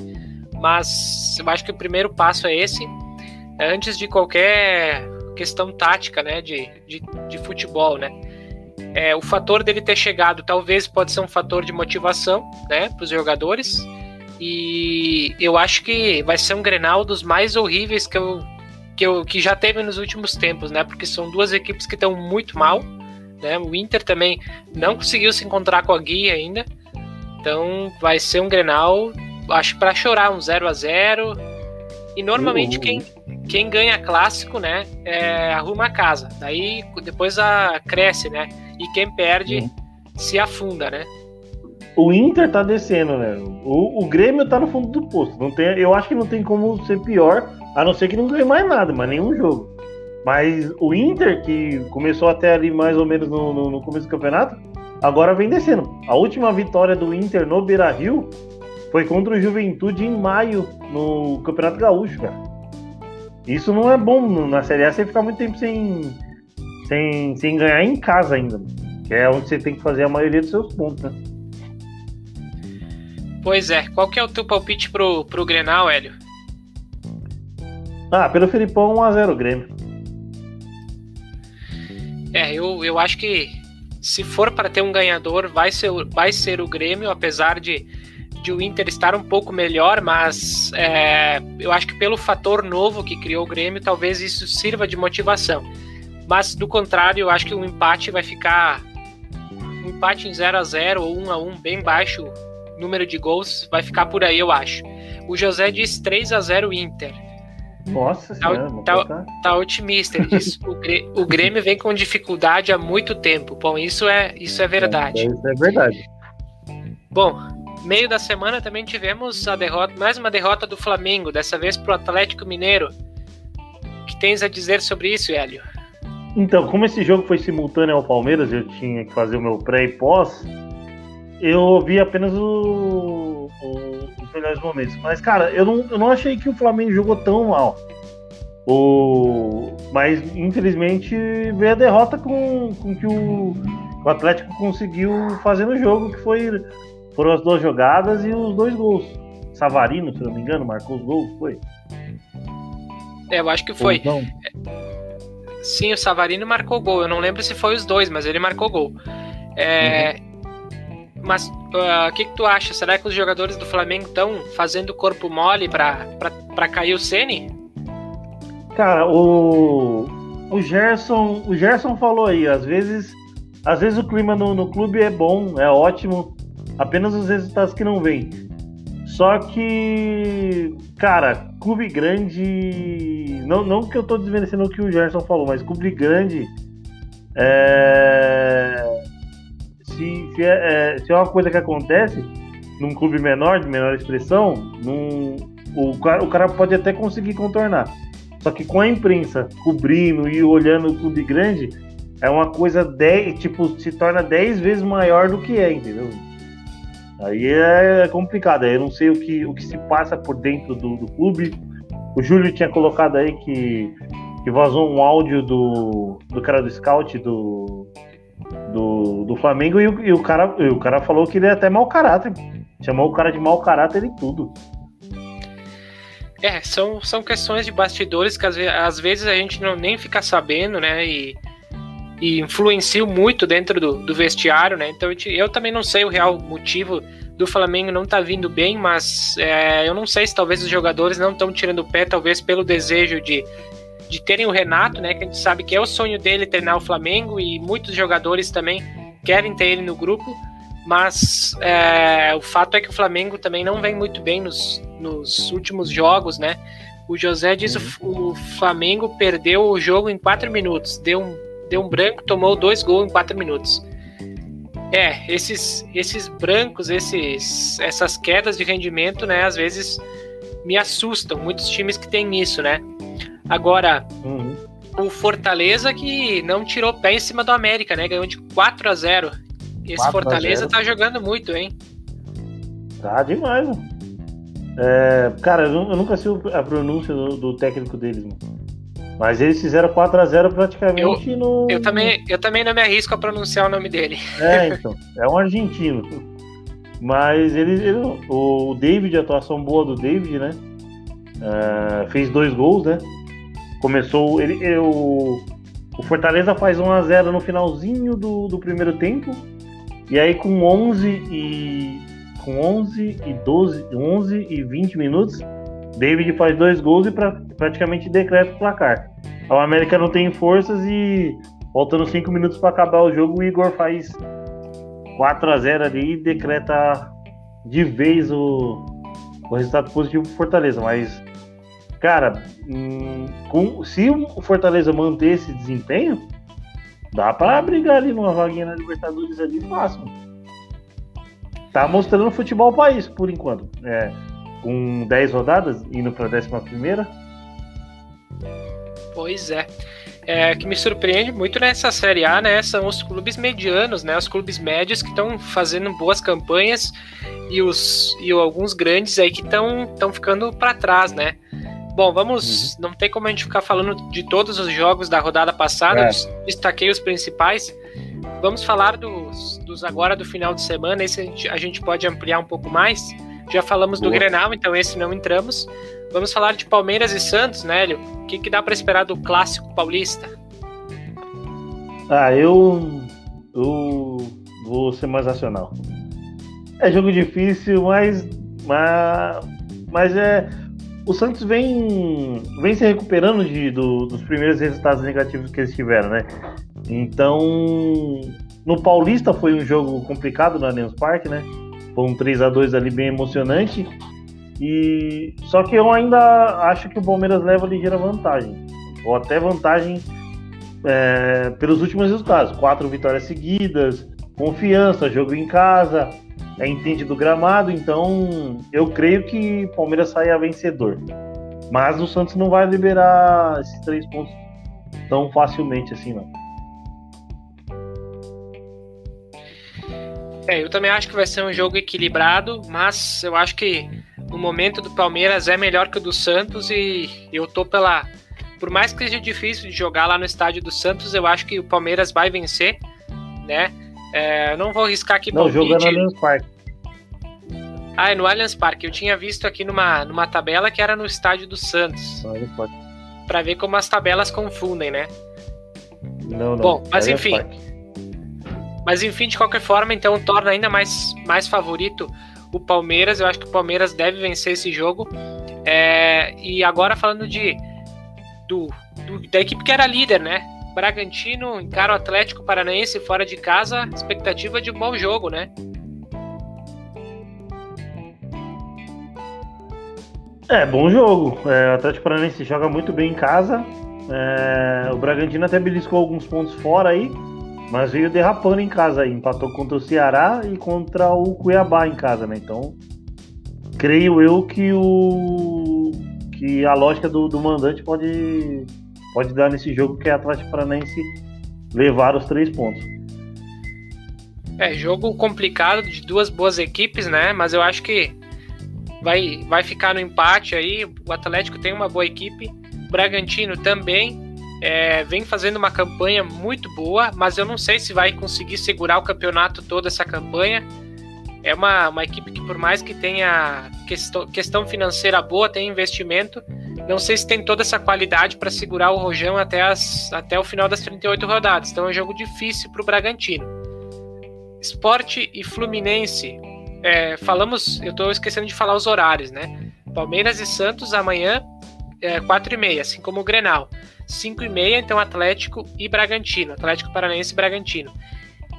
Mas eu acho que o primeiro passo é esse, antes de qualquer questão tática, né, de, de, de futebol, né? É, o fator dele ter chegado talvez pode ser um fator de motivação, né, para os jogadores. E eu acho que vai ser um Grenal dos mais horríveis que eu, que eu que já teve nos últimos tempos, né? Porque são duas equipes que estão muito mal, né? O Inter também não conseguiu se encontrar com a Guia ainda. Então vai ser um Grenal, acho para chorar um 0 a 0 E normalmente uhum. quem, quem ganha clássico, né, é, arruma a casa. Daí depois a cresce, né? e quem perde uhum. se afunda, né? O Inter tá descendo, né? O, o Grêmio tá no fundo do posto. Não tem, eu acho que não tem como ser pior, a não ser que não ganhe mais nada, mas nenhum jogo. Mas o Inter, que começou até ali mais ou menos no, no, no começo do campeonato, agora vem descendo. A última vitória do Inter no Beira Rio foi contra o Juventude em maio no Campeonato Gaúcho, cara. Isso não é bom na Série A você ficar muito tempo sem, sem, sem ganhar em casa ainda, que é onde você tem que fazer a maioria dos seus pontos, né? Pois é, qual que é o teu palpite pro, pro Grenal, Hélio? Ah, pelo Felipão 1x0 Grêmio. É, eu, eu acho que se for para ter um ganhador, vai ser, vai ser o Grêmio, apesar de, de o Inter estar um pouco melhor, mas é, eu acho que pelo fator novo que criou o Grêmio, talvez isso sirva de motivação. Mas do contrário, eu acho que o empate vai ficar um empate em 0 a 0 ou 1 a 1 bem baixo número de gols, vai ficar por aí, eu acho. O José diz 3 a 0 Inter. Nossa tá, senhora, tá, tá, otimista. Ele diz o, Grêmio, o Grêmio vem com dificuldade há muito tempo. Bom, isso é, isso é verdade. É, isso é verdade. Bom, meio da semana também tivemos a derrota, mais uma derrota do Flamengo, dessa vez para o Atlético Mineiro. O que tens a dizer sobre isso, Hélio? Então, como esse jogo foi simultâneo ao Palmeiras, eu tinha que fazer o meu pré e pós, eu vi apenas o, o, os melhores momentos. Mas, cara, eu não, eu não achei que o Flamengo jogou tão mal. O, mas, infelizmente, veio a derrota com, com que o, o Atlético conseguiu fazer no jogo, que foi, foram as duas jogadas e os dois gols. Savarino, se não me engano, marcou os gols, foi? É, eu acho que foi. Sim, o Savarino marcou gol. Eu não lembro se foi os dois, mas ele marcou gol. É, uhum. Mas ah, o uh, que, que tu acha? Será que os jogadores do Flamengo estão fazendo corpo mole para cair o Ceni? Cara, o, o Gerson, o Gerson falou aí, às vezes, às vezes o clima no, no clube é bom, é ótimo, apenas os resultados que não vêm. Só que, cara, clube grande. Não, não que eu tô desmerecendo o que o Gerson falou, mas clube grande. É, se, se, é, é, se é uma coisa que acontece num clube menor, de menor expressão, num, o, cara, o cara pode até conseguir contornar. Só que com a imprensa cobrindo e olhando o clube grande, é uma coisa 10, tipo, se torna 10 vezes maior do que é, entendeu? Aí é complicado, aí eu não sei o que, o que se passa por dentro do, do clube. O Júlio tinha colocado aí que, que vazou um áudio do, do cara do scout do, do, do Flamengo e o, e o, cara, e o cara falou que ele é até mau caráter. Chamou o cara de mau caráter e tudo. É, são, são questões de bastidores que às, às vezes a gente não nem fica sabendo, né? E, e influenciam muito dentro do, do vestiário, né? Então eu também não sei o real motivo do Flamengo não tá vindo bem, mas é, eu não sei se talvez os jogadores não estão tirando o pé, talvez pelo desejo de, de terem o Renato, né? Que a gente sabe que é o sonho dele treinar o Flamengo e muitos jogadores também querem ter ele no grupo, mas é, o fato é que o Flamengo também não vem muito bem nos, nos últimos jogos, né? O José diz uhum. o Flamengo perdeu o jogo em quatro minutos, deu um, deu um branco, tomou dois gols em quatro minutos. É, esses, esses brancos, esses, essas quedas de rendimento, né, às vezes me assustam. Muitos times que têm isso, né? Agora, uhum. o Fortaleza que não tirou pé em cima do América, né? Ganhou de 4 a 0 Esse Fortaleza tá jogando muito, hein? Tá demais, mano. É, cara, eu nunca sei a pronúncia do, do técnico deles, mano. Mas eles fizeram 4x0 praticamente eu, no. Eu também, eu também não me arrisco a pronunciar o nome dele. É, então. É um argentino. Mas ele, ele o David, a atuação boa do David, né? Uh, fez dois gols, né? Começou. Ele, ele o, Fortaleza faz 1x0 no finalzinho do, do primeiro tempo. E aí com 11 e com 11 e 12, 11 e 20 minutos, David faz dois gols e pra, praticamente decreta o placar. O América não tem forças e faltando 5 minutos para acabar o jogo, o Igor faz 4 a 0 ali e decreta de vez o, o resultado positivo pro Fortaleza. Mas, cara, hum, com, se o Fortaleza manter esse desempenho, dá para brigar ali numa vaguinha na Libertadores ali fácil tá mostrando futebol país por enquanto. É, com 10 rodadas, indo para a 11. Pois é. É, que me surpreende muito nessa Série A, né? São os clubes medianos, né? Os clubes médios que estão fazendo boas campanhas e os e alguns grandes aí que estão ficando para trás, né? Bom, vamos. Uhum. Não tem como a gente ficar falando de todos os jogos da rodada passada. É. Destaquei os principais. Vamos falar dos, dos agora do final de semana. Esse a gente, a gente pode ampliar um pouco mais. Já falamos Boa. do Grenal, então esse não entramos. Vamos falar de Palmeiras e Santos, né, Hélio? O que, que dá para esperar do clássico paulista? Ah, eu, eu vou ser mais racional. É jogo difícil, mas, mas, mas é o Santos vem, vem se recuperando de, do, dos primeiros resultados negativos que eles tiveram, né? Então, no Paulista foi um jogo complicado no Allianz Parque, né? Foi um 3 a 2 ali bem emocionante. E só que eu ainda acho que o Palmeiras leva ligeira vantagem, ou até vantagem é, pelos últimos resultados. Quatro vitórias seguidas, confiança, jogo em casa, é entende do gramado, então eu creio que o Palmeiras saia vencedor. Mas o Santos não vai liberar esses três pontos tão facilmente assim, não. É, eu também acho que vai ser um jogo equilibrado, mas eu acho que o momento do Palmeiras é melhor que o do Santos e eu tô pela. Por mais que seja difícil de jogar lá no estádio do Santos, eu acho que o Palmeiras vai vencer, né? É, não vou arriscar aqui Não, jogo é no Allianz Parque. Ah, é no Allianz Parque. Eu tinha visto aqui numa, numa tabela que era no estádio do Santos. Para ver como as tabelas confundem, né? Não, não. Bom, mas Allianz enfim. Parque. Mas enfim, de qualquer forma, então torna ainda mais, mais favorito o Palmeiras. Eu acho que o Palmeiras deve vencer esse jogo. É, e agora falando de do, do, da equipe que era líder, né? Bragantino encara o Atlético Paranaense fora de casa, expectativa de um bom jogo, né? É, bom jogo. É, o Atlético Paranaense joga muito bem em casa. É, o Bragantino até beliscou alguns pontos fora aí, mas veio derrapando em casa aí. Empatou contra o Ceará e contra o Cuiabá em casa, né? Então, creio eu que o que a lógica do, do mandante pode pode dar nesse jogo que é Atlético Paranaense levar os três pontos. É, jogo complicado de duas boas equipes, né? Mas eu acho que vai, vai ficar no empate aí. O Atlético tem uma boa equipe. O Bragantino também é, vem fazendo uma campanha muito boa, mas eu não sei se vai conseguir segurar o campeonato toda essa campanha. É uma, uma equipe que, por mais que tenha questão, questão financeira boa, tem investimento, não sei se tem toda essa qualidade para segurar o Rojão até, as, até o final das 38 rodadas. Então é um jogo difícil para o Bragantino. Esporte e Fluminense. É, falamos, eu estou esquecendo de falar os horários, né? Palmeiras e Santos amanhã, é, 4 e meia, assim como o Grenal. 5 e meia, então Atlético e Bragantino. Atlético Paranaense e Bragantino.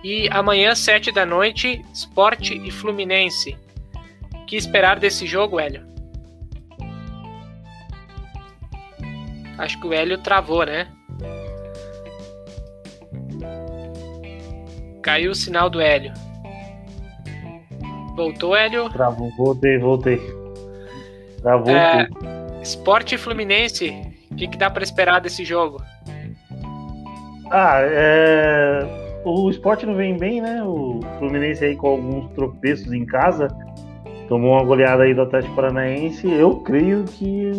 E amanhã, 7 da noite, Esporte e Fluminense. O que esperar desse jogo, Hélio? Acho que o Hélio travou, né? Caiu o sinal do Hélio. Voltou, Hélio? Travou, voltei, voltei. Travou. É, Esporte Fluminense, o que, que dá para esperar desse jogo? Ah, é... o esporte não vem bem, né? O Fluminense aí com alguns tropeços em casa. Tomou uma goleada aí do Atlético Paranaense. Eu creio que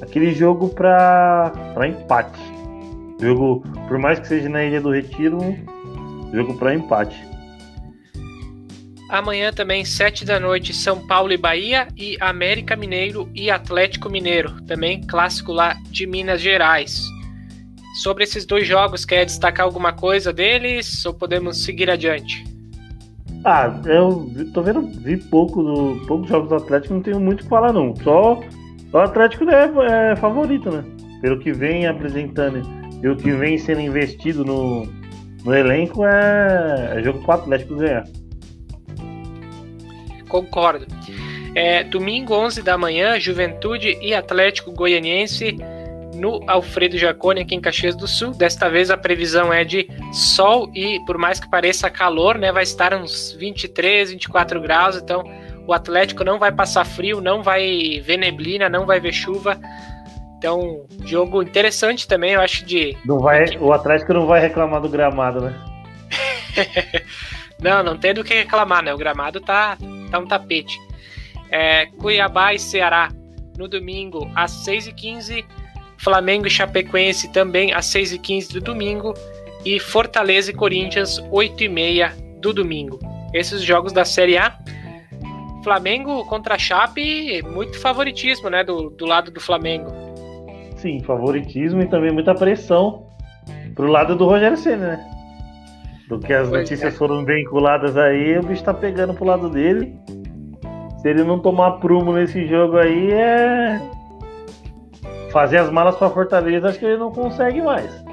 aquele jogo para empate. Jogo, por mais que seja na Ilha do Retiro, jogo para empate. Amanhã também, 7 da noite, São Paulo e Bahia e América Mineiro e Atlético Mineiro, também clássico lá de Minas Gerais. Sobre esses dois jogos, quer destacar alguma coisa deles ou podemos seguir adiante? Ah, eu tô vendo, vi pouco do poucos jogos do Atlético, não tenho muito o que falar não. Só o Atlético é, é favorito, né? Pelo que vem apresentando e o que vem sendo investido no, no elenco, é, é jogo o Atlético ganhar. Concordo. É, domingo, 11 da manhã, Juventude e Atlético Goianiense no Alfredo Jaconi, aqui em Caxias do Sul. Desta vez a previsão é de sol e, por mais que pareça calor, né, vai estar uns 23, 24 graus, então o Atlético não vai passar frio, não vai ver neblina, não vai ver chuva. Então, jogo interessante também, eu acho de. Não vai, o Atlético não vai reclamar do gramado, né? [laughs] não, não tem do que reclamar, né? O gramado tá, tá um tapete. É, Cuiabá e Ceará no domingo às 6h15. Flamengo e Chapecoense também às 6h15 do domingo. E Fortaleza e Corinthians, 8h30 do domingo. Esses jogos da Série A. Flamengo contra a Chape, muito favoritismo, né, do, do lado do Flamengo. Sim, favoritismo e também muita pressão pro lado do Rogério Senna, né? Do que as pois notícias é. foram vinculadas aí, o bicho tá pegando pro lado dele. Se ele não tomar prumo nesse jogo aí, é. Fazer as malas pra Fortaleza, acho que ele não consegue mais.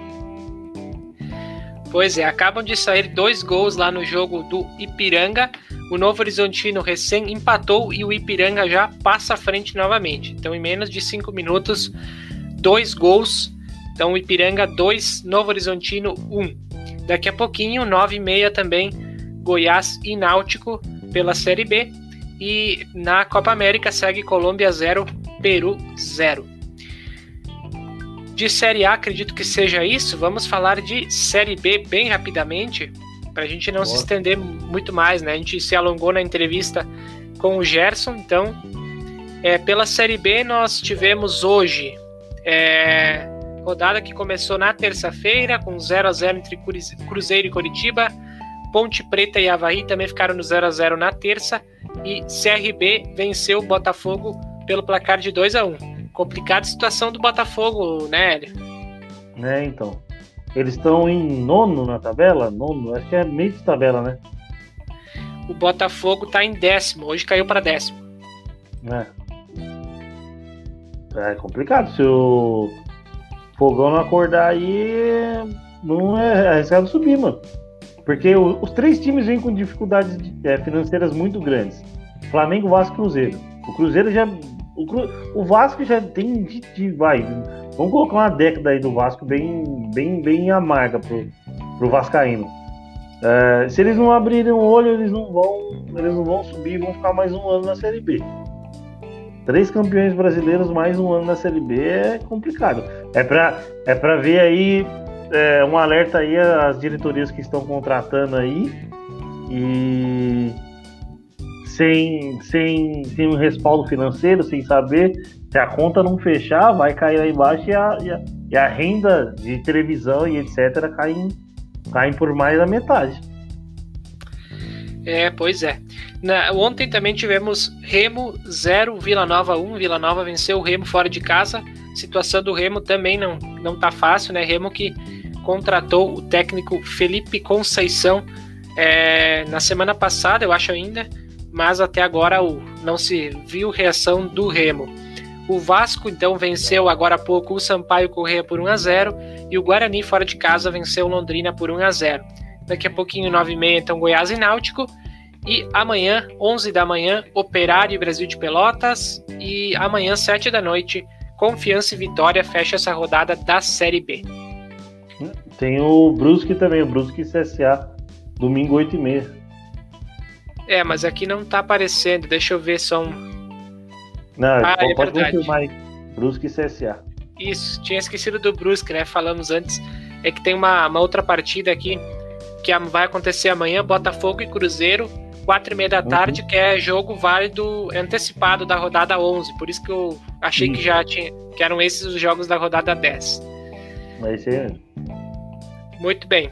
Pois é, acabam de sair dois gols lá no jogo do Ipiranga. O Novo Horizontino recém empatou e o Ipiranga já passa à frente novamente. Então, em menos de cinco minutos, dois gols. Então, Ipiranga 2, Novo Horizontino 1. Um. Daqui a pouquinho, 9 e meia também, Goiás e Náutico pela Série B. E na Copa América segue Colômbia 0, Peru 0 de Série A, acredito que seja isso. Vamos falar de Série B bem rapidamente, para a gente não Boa. se estender muito mais, né? A gente se alongou na entrevista com o Gerson, então, é, pela Série B nós tivemos hoje é, rodada que começou na terça-feira com 0 a 0 entre Cruzeiro e Coritiba. Ponte Preta e Havaí também ficaram no 0 a 0 na terça e CRB venceu o Botafogo pelo placar de 2 a 1 complicada situação do Botafogo, né, Hélio? É, então. Eles estão em nono na tabela? Nono, acho que é meio de tabela, né? O Botafogo está em décimo, hoje caiu para décimo. É. É complicado. Se o Fogão não acordar aí, não é arriscado subir, mano. Porque o, os três times vêm com dificuldades é, financeiras muito grandes: Flamengo, Vasco e Cruzeiro. O Cruzeiro já o, o Vasco já tem de, de, vai. Vamos colocar uma década aí do Vasco bem, bem, bem amarga pro, pro Vascaíno. É, se eles não abrirem o olho, eles não vão, eles não vão subir, vão ficar mais um ano na Série B. Três campeões brasileiros mais um ano na Série B é complicado. É para é para ver aí é, um alerta aí às diretorias que estão contratando aí e sem, sem, sem um respaldo financeiro, sem saber se a conta não fechar, vai cair lá embaixo e a, e a, e a renda de televisão e etc. caem, caem por mais da metade. É, pois é. Na, ontem também tivemos Remo 0, Vila Nova 1. Vila Nova venceu o Remo fora de casa. situação do Remo também não, não tá fácil, né? Remo que contratou o técnico Felipe Conceição é, na semana passada, eu acho ainda, mas até agora não se viu reação do Remo. O Vasco então venceu agora há pouco o Sampaio Correia por 1 a 0 e o Guarani fora de casa venceu Londrina por 1 a 0. Daqui a pouquinho 9h30 então Goiás e Náutico e amanhã 11 da manhã Operário e Brasil de Pelotas e amanhã 7 da noite Confiança e Vitória fecha essa rodada da Série B. Tem o Brusque também, o Brusque CSA, domingo 8 e meia. É, mas aqui não tá aparecendo, deixa eu ver só um... Não, ah, é pode confirmar aí, Brusque CSA. Isso, tinha esquecido do Brusque, né, falamos antes, é que tem uma, uma outra partida aqui que vai acontecer amanhã, Botafogo e Cruzeiro, quatro e meia da tarde, uhum. que é jogo válido antecipado da rodada 11, por isso que eu achei que já tinha, que eram esses os jogos da rodada 10. Mas aí muito bem.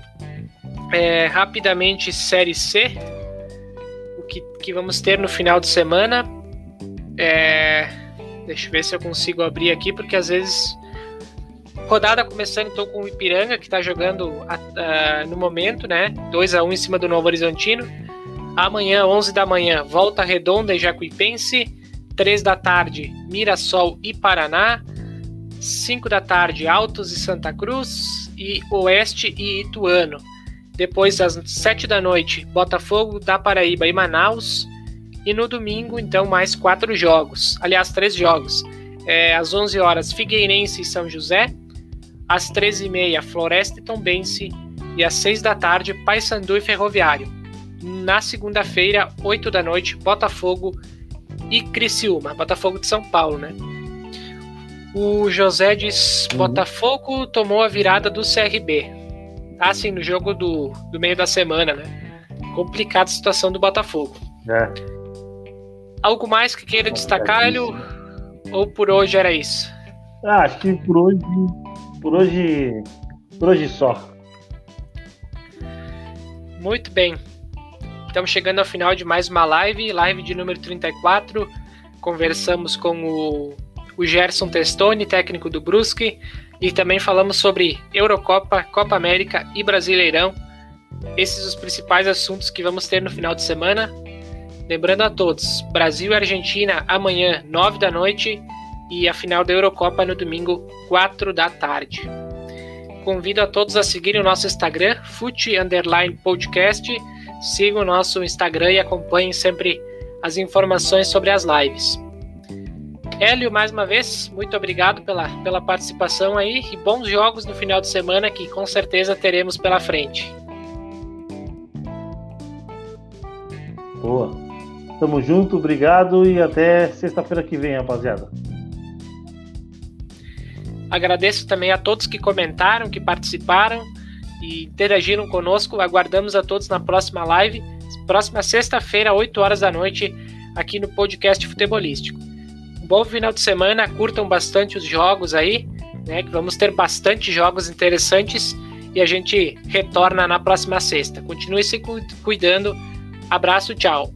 É, rapidamente, Série C. O que, que vamos ter no final de semana. É, deixa eu ver se eu consigo abrir aqui, porque às vezes. Rodada começando então com o Ipiranga, que está jogando uh, no momento, né? 2 a 1 em cima do Novo Horizontino. Amanhã, 11 da manhã, Volta Redonda e Jacuipense. 3 da tarde, Mirassol e Paraná. 5 da tarde, Altos e Santa Cruz e Oeste e Ituano. Depois, às 7 da noite, Botafogo da Paraíba e Manaus. E no domingo, então, mais quatro jogos. Aliás, três jogos. É, às 11 horas, Figueirense e São José. Às 13h30, Floresta e Tombense. E às 6 da tarde, Paysandu e Ferroviário. Na segunda-feira, 8 da noite, Botafogo e Criciúma. Botafogo de São Paulo, né? O José diz: uhum. Botafogo tomou a virada do CRB. Assim, no jogo do, do meio da semana, né? Complicada a situação do Botafogo. É. Algo mais que queira destacar, Hélio? Ou por hoje era isso? Ah, acho que por hoje. Por hoje. Por hoje só. Muito bem. Estamos chegando ao final de mais uma live, live de número 34. Conversamos com o o Gerson Testoni, técnico do Brusque, e também falamos sobre Eurocopa, Copa América e Brasileirão. Esses os principais assuntos que vamos ter no final de semana. Lembrando a todos, Brasil e Argentina amanhã, 9 da noite, e a final da Eurocopa no domingo, 4 da tarde. Convido a todos a seguirem o nosso Instagram, Fute Underline Podcast. Sigam o nosso Instagram e acompanhem sempre as informações sobre as lives. Hélio, mais uma vez, muito obrigado pela, pela participação aí e bons jogos no final de semana que com certeza teremos pela frente. Boa. Tamo junto, obrigado e até sexta-feira que vem, rapaziada. Agradeço também a todos que comentaram, que participaram e interagiram conosco. Aguardamos a todos na próxima live, próxima sexta-feira, 8 horas da noite, aqui no podcast Futebolístico bom final de semana, curtam bastante os jogos aí, né? Que vamos ter bastante jogos interessantes e a gente retorna na próxima sexta. Continue se cuidando. Abraço, tchau.